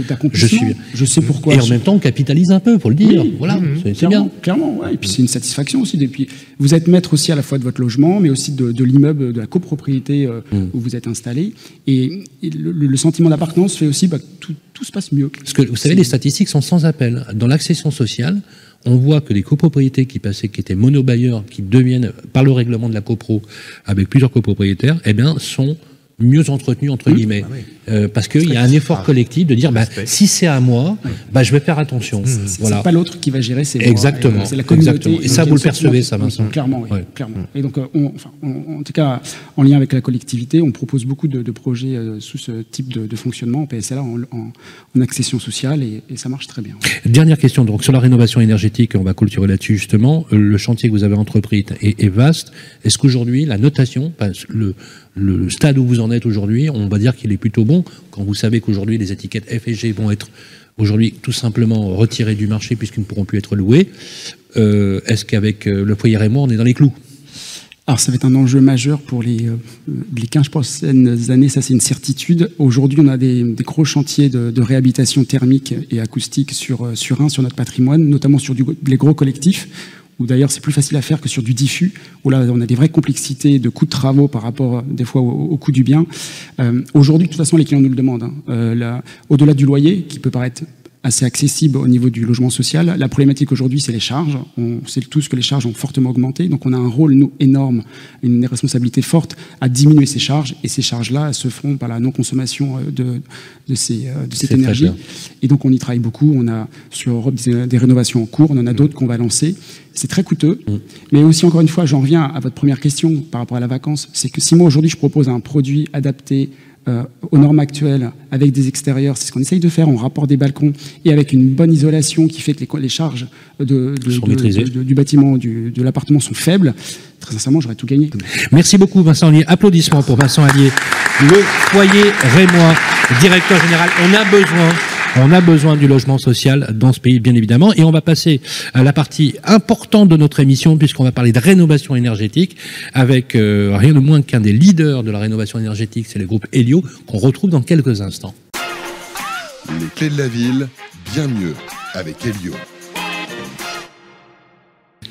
d'accomplissement. Je, suis... je sais pourquoi. Et en même temps, on capitalise un peu, pour le dire. voilà, c'est bien. Clairement, ouais. Et puis c'est une satisfaction aussi. Depuis, vous êtes maître aussi à la fois de votre logement, mais aussi de, l'immeuble, de la copropriété euh, mm. où vous êtes installé. Et, le, sentiment d'appartenance fait aussi que bah, tout, tout, se passe mieux. Parce que vous savez, les statistiques sont sans appel. Dans l'accession sociale, on voit que les copropriétés qui passaient, qui étaient monobailleurs, qui deviennent, par le règlement de la copro, avec plusieurs copropriétaires, eh bien, sont mieux entretenu entre mmh. guillemets, ah euh, parce qu'il y a un effort collectif de dire bah, si c'est à moi, bah, je vais faire attention. Voilà. C'est pas l'autre qui va gérer, c'est exactement. C'est la communauté. Et ça, vous le percevez, ça, Vincent Clairement, oui. Clairement. Mmh. Et donc, euh, enfin, en tout cas, en lien avec la collectivité, on propose beaucoup de, projets euh, sous ce type de, fonctionnement en PSLA, en, en, accession sociale, et, ça marche très bien. Dernière question donc sur la rénovation énergétique, on va clôturer là-dessus justement. Le chantier que vous avez entrepris est, est vaste. Est-ce qu'aujourd'hui la notation, le le stade où vous en êtes aujourd'hui, on va dire qu'il est plutôt bon, quand vous savez qu'aujourd'hui les étiquettes F et G vont être aujourd'hui tout simplement retirées du marché puisqu'ils ne pourront plus être louées. Euh, est-ce qu'avec euh, le foyer Raymond, on est dans les clous? Alors ça va être un enjeu majeur pour les, euh, les 15 prochaines années, ça c'est une certitude. Aujourd'hui on a des, gros chantiers de, réhabilitation thermique et acoustique sur, sur un, sur notre patrimoine, notamment sur les gros collectifs où d'ailleurs c'est plus facile à faire que sur du diffus, où là on a des vraies complexités de coûts de travaux par rapport des fois au, coût du bien. Euh, aujourd'hui, de toute façon, les clients nous le demandent. Hein. Euh, au-delà du loyer, qui peut paraître assez accessible au niveau du logement social. La problématique aujourd'hui, c'est les charges. On sait tous que les charges ont fortement augmenté, donc on a un rôle, nous, énorme, une responsabilité forte à diminuer ces charges, et ces charges-là se feront par la non-consommation euh, de, de, ces, euh, de cette énergie. Et donc on y travaille beaucoup, on a sur Europe des, rénovations en cours, on en a d'autres qu'on va lancer. C'est très coûteux, mm. mais aussi, encore une fois, j'en reviens à votre première question par rapport à la vacance, c'est que si moi, aujourd'hui, je propose un produit adapté euh, aux normes actuelles avec des extérieurs, c'est ce qu'on essaye de faire, on rapporte des balcons et avec une bonne isolation qui fait que les, les charges de, du bâtiment, du, de l'appartement sont faibles. Très sincèrement, j'aurais tout gagné. Merci beaucoup Vincent Allier. Applaudissements pour Vincent Allier, le foyer Rémois, directeur général. On a besoin on a besoin du logement social dans ce pays, bien évidemment. Et on va passer à la partie importante de notre émission, puisqu'on va parler de rénovation énergétique, avec euh, rien de moins qu'un des leaders de la rénovation énergétique, c'est le groupe Helio, qu'on retrouve dans quelques instants. Les clés de la ville, bien mieux, avec Helio.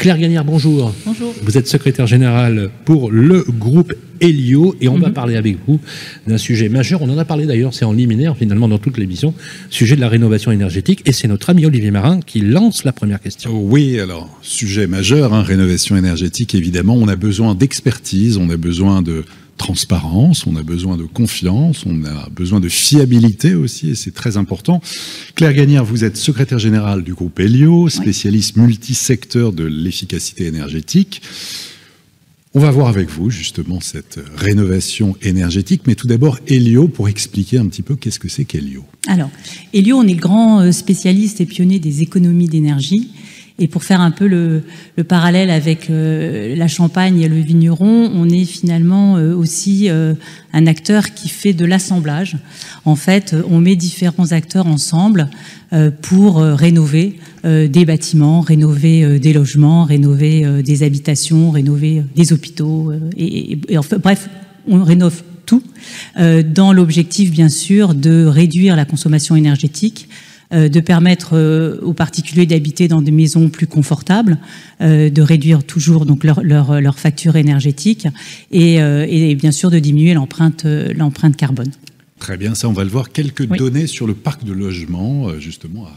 Claire Gagnard, bonjour. Bonjour. Vous êtes secrétaire générale pour le groupe Helio et on va mhm. parler avec vous d'un sujet majeur. On en a parlé d'ailleurs, c'est en liminaire finalement dans toute l'émission, sujet de la rénovation énergétique et c'est notre ami Olivier Marin qui lance la première question. Oui, alors sujet majeur, hein, rénovation énergétique évidemment. On a besoin d'expertise, on a besoin de transparence, on a besoin de confiance, on a besoin de fiabilité aussi, et c'est très important. Claire Gagnard, vous êtes secrétaire générale du groupe Helio, spécialiste multisecteur de l'efficacité énergétique. On va voir avec vous justement cette rénovation énergétique, mais tout d'abord Helio pour expliquer un petit peu qu'est-ce que c'est qu'Helio. Alors, Helio, on est le grand euh, spécialiste et pionnier des économies d'énergie. Et pour faire un peu le, parallèle avec euh, la Champagne et le vigneron, on est finalement euh, aussi euh, un acteur qui fait de l'assemblage. En fait, on met différents acteurs ensemble pour rénover des bâtiments, rénover des logements, rénover des habitations, rénover des hôpitaux. Et, et, bref, on rénove tout dans l'objectif, bien sûr, de réduire la consommation énergétique de permettre euh, aux particuliers d'habiter dans des maisons plus confortables, euh, de réduire toujours donc leur, leur, leur facture énergétique et, et, bien sûr de diminuer l'empreinte l'empreinte carbone. Très bien, ça on va le voir. Quelques données sur le parc de logement, justement, à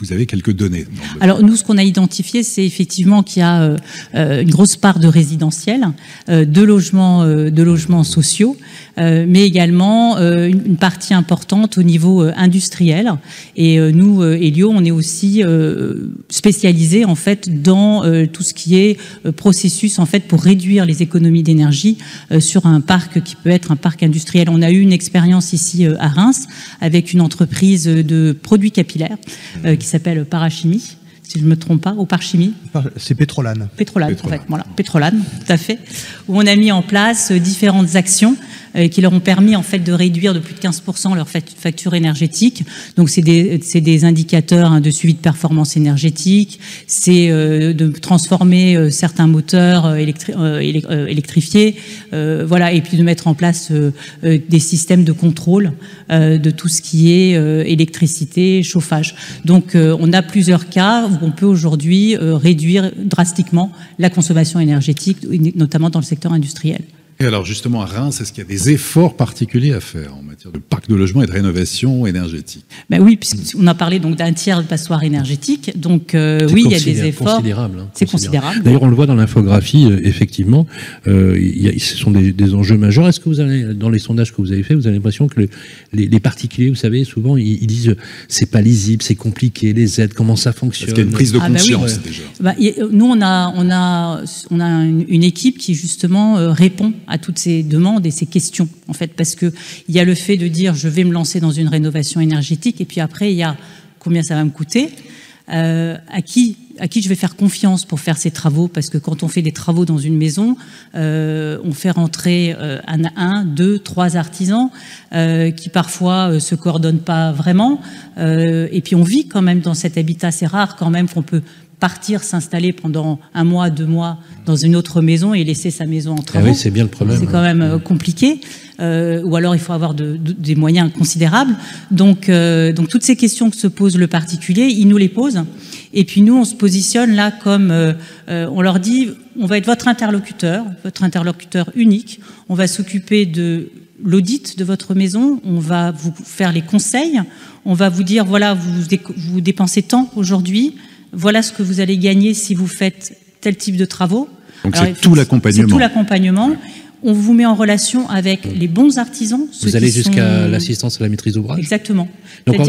vous avez quelques données. Alors nous, ce qu'on a identifié, c'est effectivement qu'il y a euh, euh, une grosse part de résidentiel, euh, de logements, de logements sociaux, mais également une partie importante au niveau industriel. Et nous, Elio, on est aussi spécialisé en fait dans tout ce qui est processus en fait pour réduire les économies d'énergie sur un parc qui peut être un parc industriel. On a eu une expérience ici à Reims avec une entreprise de produits capillaires euh, qui s'appelle Parachimie si je ne me trompe pas, ou Parchimie C'est Pétrolane. Pétrolane, en fait, voilà, Pétrolane, tout à fait, où on a mis en place différentes actions euh, qui leur ont permis en fait de réduire de plus de 15% leur facture énergétique. Donc c'est des, des, indicateurs hein, de suivi de performance énergétique, c'est euh, de transformer certains moteurs électrifiés, voilà, et puis de mettre en place des systèmes de contrôle de tout ce qui est électricité, chauffage. Donc on a plusieurs cas où on peut aujourd'hui réduire drastiquement la consommation énergétique, notamment dans le secteur industriel. Et alors justement à Reims, est-ce qu'il y a des efforts particuliers à faire en matière de parc de logement et de rénovation énergétique? Ben Oui, puisqu'on a parlé donc d'un tiers de passoires énergétiques, donc euh, oui, il y a des efforts. Considérable, hein, c'est considérable. D'ailleurs, on le voit dans l'infographie, euh, effectivement, euh, y a, ce sont des, enjeux majeurs. Est-ce que vous avez, dans les sondages que vous avez faits, vous avez l'impression que les, particuliers, vous savez, souvent, ils, disent c'est pas lisible, c'est compliqué, les aides, comment ça fonctionne? Est-ce qu'il y a une prise de ah, bah conscience déjà bah, Nous, on a, on a, on a une équipe qui justement répond à toutes ces demandes et ces questions, en fait, parce qu'il y a le fait de dire je vais me lancer dans une rénovation énergétique, et puis après, il y a combien ça va me coûter, euh, à qui à qui je vais faire confiance pour faire ces travaux parce que quand on fait des travaux dans une maison, euh, on fait rentrer euh, un, deux, trois artisans qui parfois se coordonnent pas vraiment et puis on vit quand même dans cet habitat. C'est rare quand même qu'on peut partir s'installer pendant un mois, deux mois dans une autre maison et laisser sa maison en ah travaux. oui, c'est bien le problème. C'est quand même euh, compliqué. Euh, ou alors il faut avoir des moyens considérables. Donc, euh, donc toutes ces questions que se pose le particulier, il nous les pose. Et puis nous, on se positionne là comme on leur dit, on va être votre interlocuteur, votre interlocuteur unique. On va s'occuper de l'audit de votre maison, on va vous faire les conseils, on va vous dire voilà, vous, vous dépensez tant aujourd'hui, voilà ce que vous allez gagner si vous faites tel type de travaux. Donc c'est tout l'accompagnement. C'est tout l'accompagnement. On vous met en relation avec les bons artisans. Vous allez jusqu'à l'assistance à la maîtrise d'ouvrage Exactement.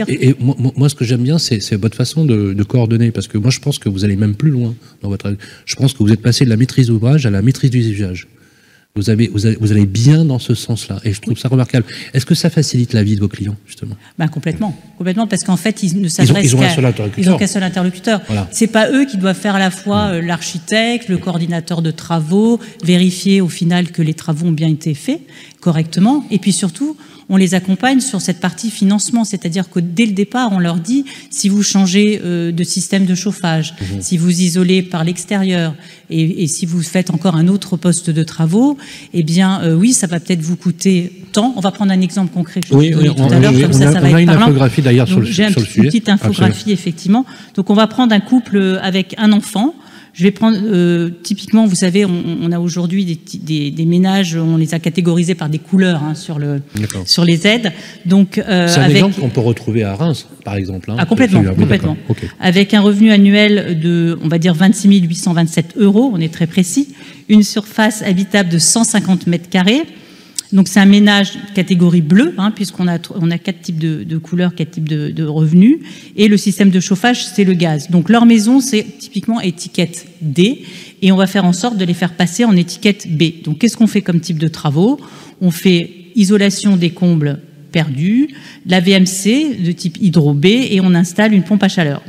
et, moi, ce que j'aime bien, c'est votre façon de, de, coordonner, parce que moi, je pense que vous allez même plus loin dans votre. Je pense que vous êtes passé de la maîtrise d'ouvrage à la maîtrise du usage. Vous, avez, vous, allez bien dans ce sens-là, et je trouve ça remarquable. Est-ce que ça facilite la vie de vos clients, justement? Bah, Complètement, complètement, parce qu'en fait, ils ne s'adressent qu'à seul interlocuteur. Voilà. C'est pas eux qui doivent faire à la fois euh, l'architecte, le coordinateur de travaux, vérifier au final que les travaux ont bien été faits correctement, et puis surtout, on les accompagne sur cette partie financement, c'est-à-dire que dès le départ, on leur dit si vous changez euh, de système de chauffage, mhm. si vous isolez par l'extérieur et, si vous faites encore un autre poste de travaux, eh bien euh, oui, ça va peut-être vous coûter tant. On va prendre un exemple concret que je oui, tout à l'heure, comme ça, ça va a une infographie d'ailleurs sur, le, J'ai une petite infographie, effectivement. Donc on va prendre un couple avec un enfant. Je vais prendre euh, typiquement, vous savez, on, a aujourd'hui des, des, ménages, on les a catégorisés par des couleurs hein, sur le sur les aides. Donc euh, c'est un exemple qu'on peut retrouver à Reims, par exemple. Hein, ah, complètement, complètement. Avec un revenu annuel de, on va dire 26 827 euros, on est très précis, une surface habitable de 150 mètres carrés donc c'est un ménage catégorie bleue, hein, puisqu'on a, on a quatre types de, couleurs, quatre types de, revenus. Et le système de chauffage, c'est le gaz. Donc leur maison, c'est typiquement étiquette D. Et on va faire en sorte de les faire passer en étiquette B. Donc qu'est-ce qu'on fait comme type de travaux? On fait isolation des combles perdus, la VMC de type hydro B, et on installe une pompe à chaleur.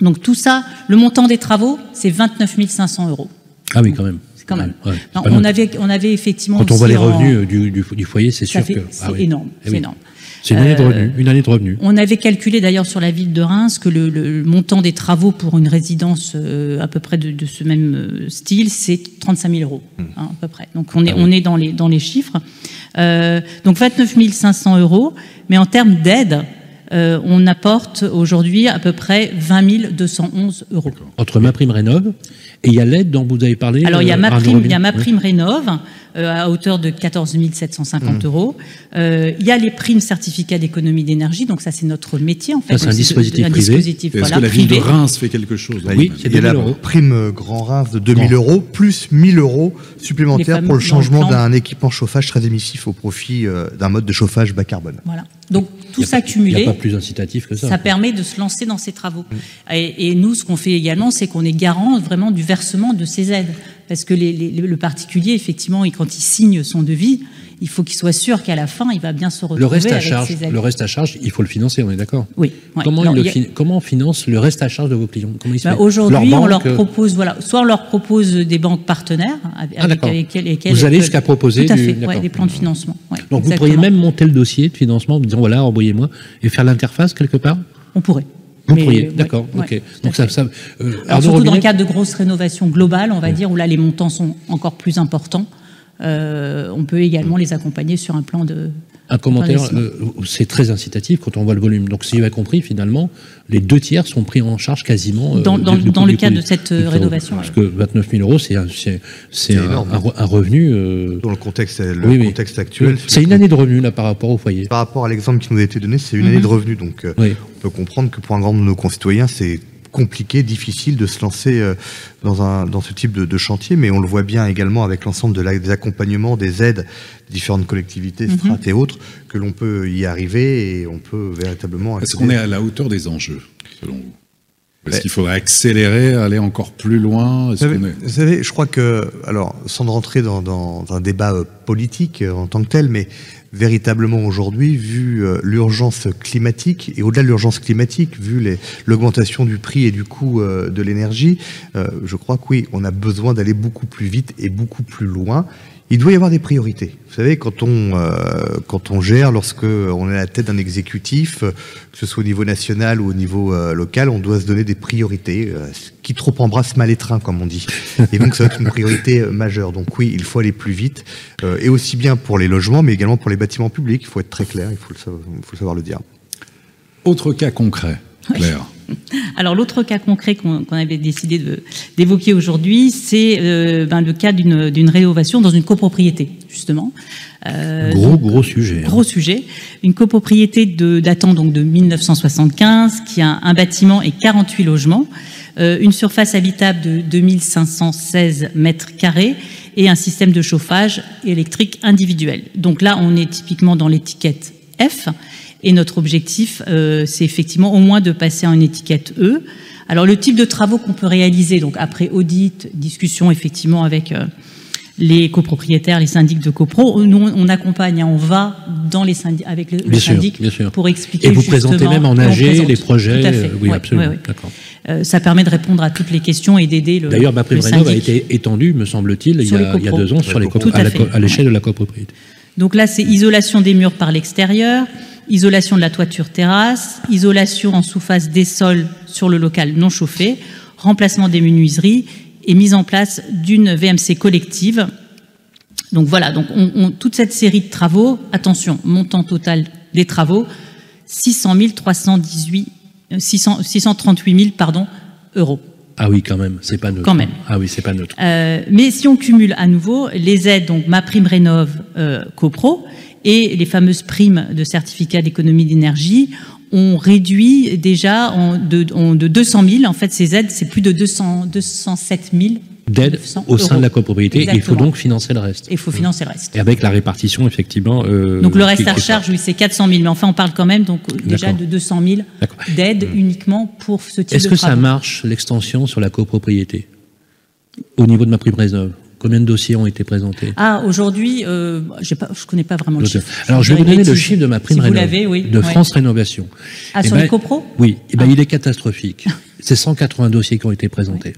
Donc tout ça, le montant des travaux, c'est 29 500 euros. Ah oui, quand même quand même. on, avait, on avait effectivement. Quand on voit les revenus du, du, foyer, c'est sûr que. C'est ah énorme. Eh c'est énorme. C'est une, année de revenus, une année de revenus. On avait calculé d'ailleurs sur la ville de Reims que le, montant des travaux pour une résidence euh, à peu près de, ce même euh, style, c'est 35 000 euros, hmm. hein, à peu près. Donc on est, ah on est dans, les, dans les chiffres. Euh, donc 29 500 euros, mais en termes d'aide, euh, on apporte aujourd'hui à peu près 20 211 euros. Entre ma prime rénov et il y a l'aide dont vous avez parlé. Alors il y a ma prime, il y a ma prime rénov euh, à hauteur de 14 750 mmh. euros. Euh, il y a les primes certificats d'économie d'énergie, donc ça c'est notre métier en fait. C'est un dispositif un privé. Est-ce que la ville de Reims fait quelque chose Oui, il y a la prime Grand Reims de 2000 euros plus 1000 euros supplémentaires pour le changement d'un équipement chauffage très émissif au profit d'un mode de chauffage bas carbone. Voilà. Donc tout ça cumulé, il n'y a pas plus incitatif que ça. Ça permet de se lancer dans ces travaux. Mm. Et, nous, ce qu'on fait également, c'est qu'on est garant vraiment du versement de ces aides, parce que le particulier, effectivement, quand il signe son devis, il faut qu'il soit sûr qu'à la fin, il va bien se retrouver le reste à avec charge, ses le reste à charge, il faut le financer, on est d'accord? Oui. ouais. Comment, il a- on finance le reste à charge de vos clients? Bah, Aujourd'hui, on leur euh, propose, voilà, soit on leur propose des banques partenaires avec, Ah, avec lesquelles Vous allez jusqu'à proposer Tout à du- fait, d'accord. ouais, des plans de financement. ouais, Donc vous pourriez même monter le dossier de financement en disant voilà, envoyez-moi et faire l'interface quelque part? On pourrait. Vous Mais, pourriez, ouais, d'accord, ouais, ok. Donc ça, ça euh, Alors, surtout dans le cadre de grosses rénovations globales, on va dire, où là les montants sont encore plus importants, euh, on peut également les accompagner sur un plan de. Un commentaire, euh, c'est très incitatif quand on voit le volume. Donc, si j'ai compris, finalement, les deux tiers sont pris en charge quasiment. euh, Dans- dans- dans le produit. de cette, euh, rénovation, Parce que 29 000 euros, c'est un, c'est- c'est C'est un, un re- un revenu. euh, Dans le contexte, le oui, oui. contexte actuel. C'est une année de revenu, là, par rapport au foyer. Par rapport à l'exemple qui nous a été donné, c'est une Mhm. année de revenus. Donc, euh, Oui. on peut comprendre que pour un grand nombre de nos concitoyens, c'est compliqué, difficile de se lancer euh, dans, un, dans ce type de, de chantier, mais on le voit bien également avec l'ensemble de la- des accompagnements, des aides, des différentes collectivités, Mhm. strates et autres, que l'on peut y arriver et on peut véritablement. Est-ce qu'on est à la hauteur des enjeux, selon vous? Est-ce qu'il faudrait accélérer, aller encore plus loin? Vous savez, qu'on est- vous savez, je crois que, alors, sans rentrer dans, dans un débat euh, politique euh, en tant que tel, mais véritablement aujourd'hui, vu euh, l'urgence climatique, et au-delà de l'urgence climatique, vu l'augmentation du prix et du coût euh, de l'énergie, euh, je crois que oui, on a besoin d'aller beaucoup plus vite et beaucoup plus loin. Il doit y avoir des priorités. Vous savez, quand on, euh, quand on gère, lorsque on est à la tête d'un exécutif, euh, que ce soit au niveau national ou au niveau euh, local, on doit se donner des priorités. euh, qui trop embrasse mal les trains, comme on dit. Et donc, ça va être une priorité majeure. Donc oui, il faut aller plus vite, et aussi bien pour les logements, mais également pour les bâtiments publics. Il faut être très clair, il faut le savoir, il faut savoir le dire. Autre cas concret, Claire. Alors l'autre cas concret qu'on avait décidé d'évoquer aujourd'hui, c'est euh, ben, le cas d'une rénovation dans une copropriété, justement. Euh, Gros, gros sujet. hein. Gros sujet. Une copropriété de, datant donc de 1975 qui a un bâtiment et 48 logements, euh, une surface habitable de 2516 mètres carrés et un système de chauffage électrique individuel. Donc là, on est typiquement dans l'étiquette F et notre objectif, euh, c'est effectivement au moins de passer à une étiquette E. Alors le type de travaux qu'on peut réaliser, donc après audit, discussion effectivement avec euh, les copropriétaires, les syndics de copro. Nous, on accompagne, hein, on va dans les syndics, avec le, le Bien sûr, syndic bien sûr. pour expliquer Et vous présentez même en AG les projets. Tout à fait. euh, oui, Ouais, absolument. ouais, ouais. D'accord. Euh, ça permet de répondre à toutes les questions et d'aider le. D'ailleurs, ma prime a été étendue, me semble-t-il, il, y a- il y a copros. deux ans sur les à l'échelle de la copropriété. Donc là, c'est isolation des murs par l'extérieur, isolation de la toiture terrasse, isolation en sous-face des sols sur le local non chauffé, remplacement des menuiseries et mise en place d'une VMC collective. Donc voilà, donc on, on- toute cette série de travaux, attention, montant total des travaux, 600 318, euh, 600 638 000 pardon, euros. Ah oui, quand même, c'est pas neutre. Quand même. Ah oui, c'est pas neutre. Euh, mais si on cumule à nouveau les aides, donc ma prime rénov euh, copro et les fameuses primes de certificat d'économie d'énergie, on réduit déjà en, de, en- de 200 000. En fait, ces aides, c'est plus de 200, 207 000 D'aide 900 au sein de la copropriété, et il faut donc financer le reste. Et il faut financer le reste. Et avec la répartition, effectivement. euh, Donc le reste à recharge, oui, c'est 400 000. Mais enfin, on parle quand même donc déjà de 200 000 D'accord. d'aides uniquement pour ce type Est-ce de que ça marche, l'extension sur la copropriété Au niveau de ma prime rénov Combien de dossiers ont été présentés Ah, aujourd'hui, euh, pas, je connais pas vraiment le chiffre. Alors, je vais vous donner le chiffre de ma prime si rénov, Vous l'avez, oui. de ouais. France Rénovation. Ah, Eh sur ben, les copros Oui, eh ben, Ah. il est catastrophique. C'est 180 dossiers qui ont été présentés.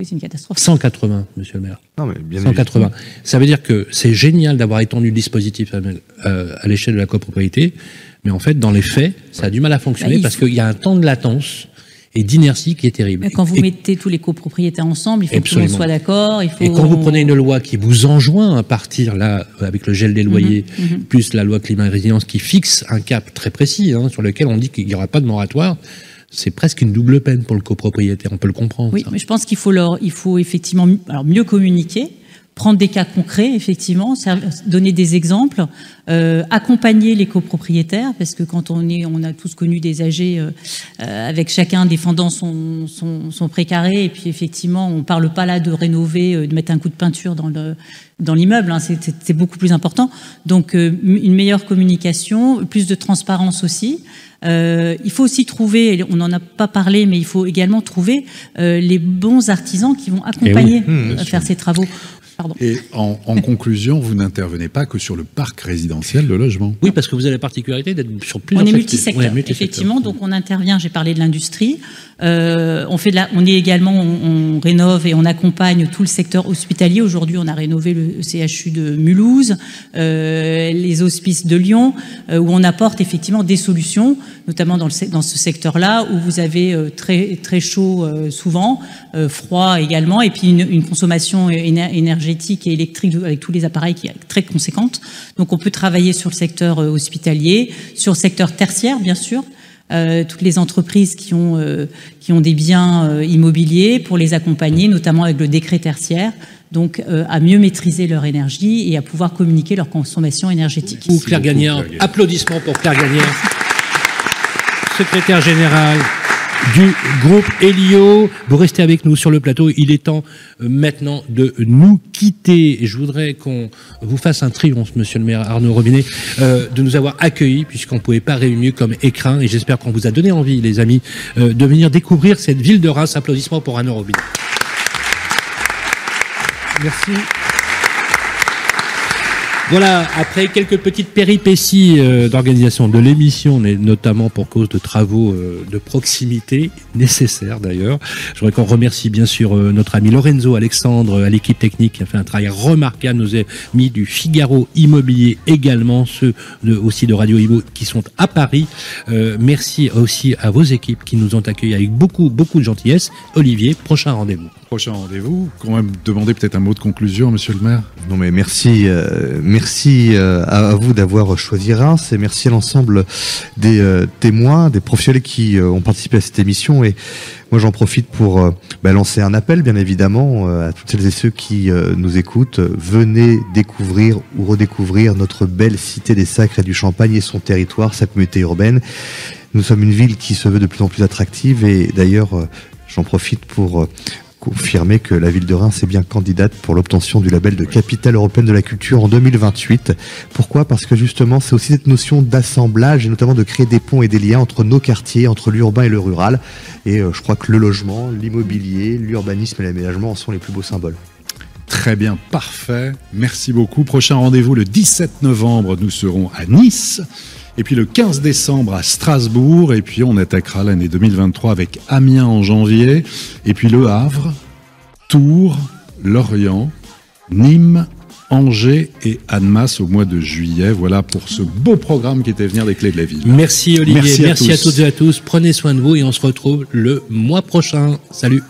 Oui, c'est une catastrophe. 180, monsieur le maire. Non, mais bien 180. Ça veut dire que c'est génial d'avoir étendu le dispositif à, euh, à l'échelle de la copropriété, mais en fait, dans les faits, ça a du mal à fonctionner Bah, il parce faut- qu'il y a un temps de latence et d'inertie qui est terrible. Quand vous Et- mettez tous les copropriétaires ensemble, il faut que tout le monde Absolument. soit d'accord. Faut... Et quand vous prenez une loi qui vous enjoint à partir là avec le gel des loyers, mhm. plus la loi climat et résilience qui fixe un cap très précis hein, sur lequel on dit qu'il n'y aura pas de moratoire, c'est presque une double peine pour le copropriétaire. On peut le comprendre. Oui, ça. mais je pense qu'il faut leur, il faut effectivement, alors mieux communiquer, prendre des cas concrets, effectivement, donner des exemples, euh, accompagner les copropriétaires, parce que quand on est, on a tous connu des âgés euh, euh, avec chacun défendant son, son, son précaré, et puis effectivement, on parle pas là de rénover, euh, de mettre un coup de peinture dans le dans l'immeuble, hein, c'est- beaucoup plus important. Donc euh, une meilleure communication, plus de transparence aussi. Euh, il faut aussi trouver, on n'en a pas parlé, mais il faut également trouver euh, les bons artisans qui vont accompagner Eh oui, mmh, euh, bien faire ces travaux. Et en, conclusion, vous n'intervenez pas que sur le parc résidentiel de logement. Oui, parce que vous avez la particularité d'être sur plusieurs. On est multisecteur, effectivement. Donc on intervient. J'ai parlé de l'industrie. Euh, on fait de la, on est également, on, rénove et on accompagne tout le secteur hospitalier. Aujourd'hui, on a rénové le CHU de Mulhouse, euh, les hospices de Lyon, euh, où on apporte effectivement des solutions, notamment dans, le, dans ce secteur-là où vous avez très très chaud souvent, froid également, et puis une, une consommation énergétique et électrique avec tous les appareils qui est très conséquente. Donc, on peut travailler sur le secteur hospitalier, sur le secteur tertiaire, bien sûr. Euh, toutes les entreprises qui ont, euh, qui ont des biens euh, immobiliers pour les accompagner, notamment avec le décret tertiaire, donc à mieux maîtriser leur énergie et à pouvoir communiquer leur consommation énergétique. Claire Gagnard, applaudissements pour Claire Gagnard, secrétaire générale du groupe Helio. Vous restez avec nous sur le plateau. Il est temps euh, maintenant de nous quitter. je voudrais qu'on vous fasse un triomphe, monsieur le maire Arnaud Robinet, euh, de nous avoir accueillis, puisqu'on ne pouvait pas mieux comme écrin. Et j'espère qu'on vous a donné envie, les amis, euh, de venir découvrir cette ville de Reims. Applaudissements pour Arnaud Robinet. Merci. Voilà, après quelques petites péripéties euh, d'organisation de l'émission, notamment pour cause de travaux euh, de proximité, nécessaires d'ailleurs, je voudrais qu'on remercie bien sûr euh, notre ami Lorenzo Alexandre à l'équipe technique qui a fait un travail remarquable, nous mis du Figaro Immobilier également, ceux aussi de Radio Imo qui sont à Paris. merci aussi à vos équipes qui nous ont accueillis avec beaucoup, beaucoup de gentillesse. Olivier, prochain rendez-vous. Prochain rendez-vous. Quand même demander peut-être un mot de conclusion, monsieur le maire. Non mais merci. Merci euh, à vous d'avoir choisi Reims et merci à l'ensemble des euh, témoins, des professionnels qui euh, ont participé à cette émission. Et moi, j'en profite pour bah, lancer un appel, bien évidemment, à toutes celles et ceux qui nous écoutent. Venez découvrir ou redécouvrir notre belle cité des Sacres et du Champagne et son territoire, sa communauté urbaine. Nous sommes une ville qui se veut de plus en plus attractive et d'ailleurs, j'en profite pour confirmer que la ville de Reims est bien candidate pour l'obtention du label de capitale européenne de la culture en 2028. Pourquoi? Parce que justement, c'est aussi cette notion d'assemblage et notamment de créer des ponts et des liens entre nos quartiers, entre l'urbain et le rural. Et euh, je crois que le logement, l'immobilier, l'urbanisme et l'aménagement en sont les plus beaux symboles. Très bien, parfait. Merci beaucoup. Prochain rendez-vous le 17 novembre, nous serons à Nice. Et puis le 15 décembre à Strasbourg. Et puis on attaquera l'année 2023 avec Amiens en janvier. Et puis Le Havre, Tours, Lorient, Nîmes, Angers et Annemasse au mois de juillet. Voilà pour ce beau programme qui était venir des clés de la ville. Merci Olivier, merci, à, à toutes et à tous. Prenez soin de vous et on se retrouve le mois prochain. Salut.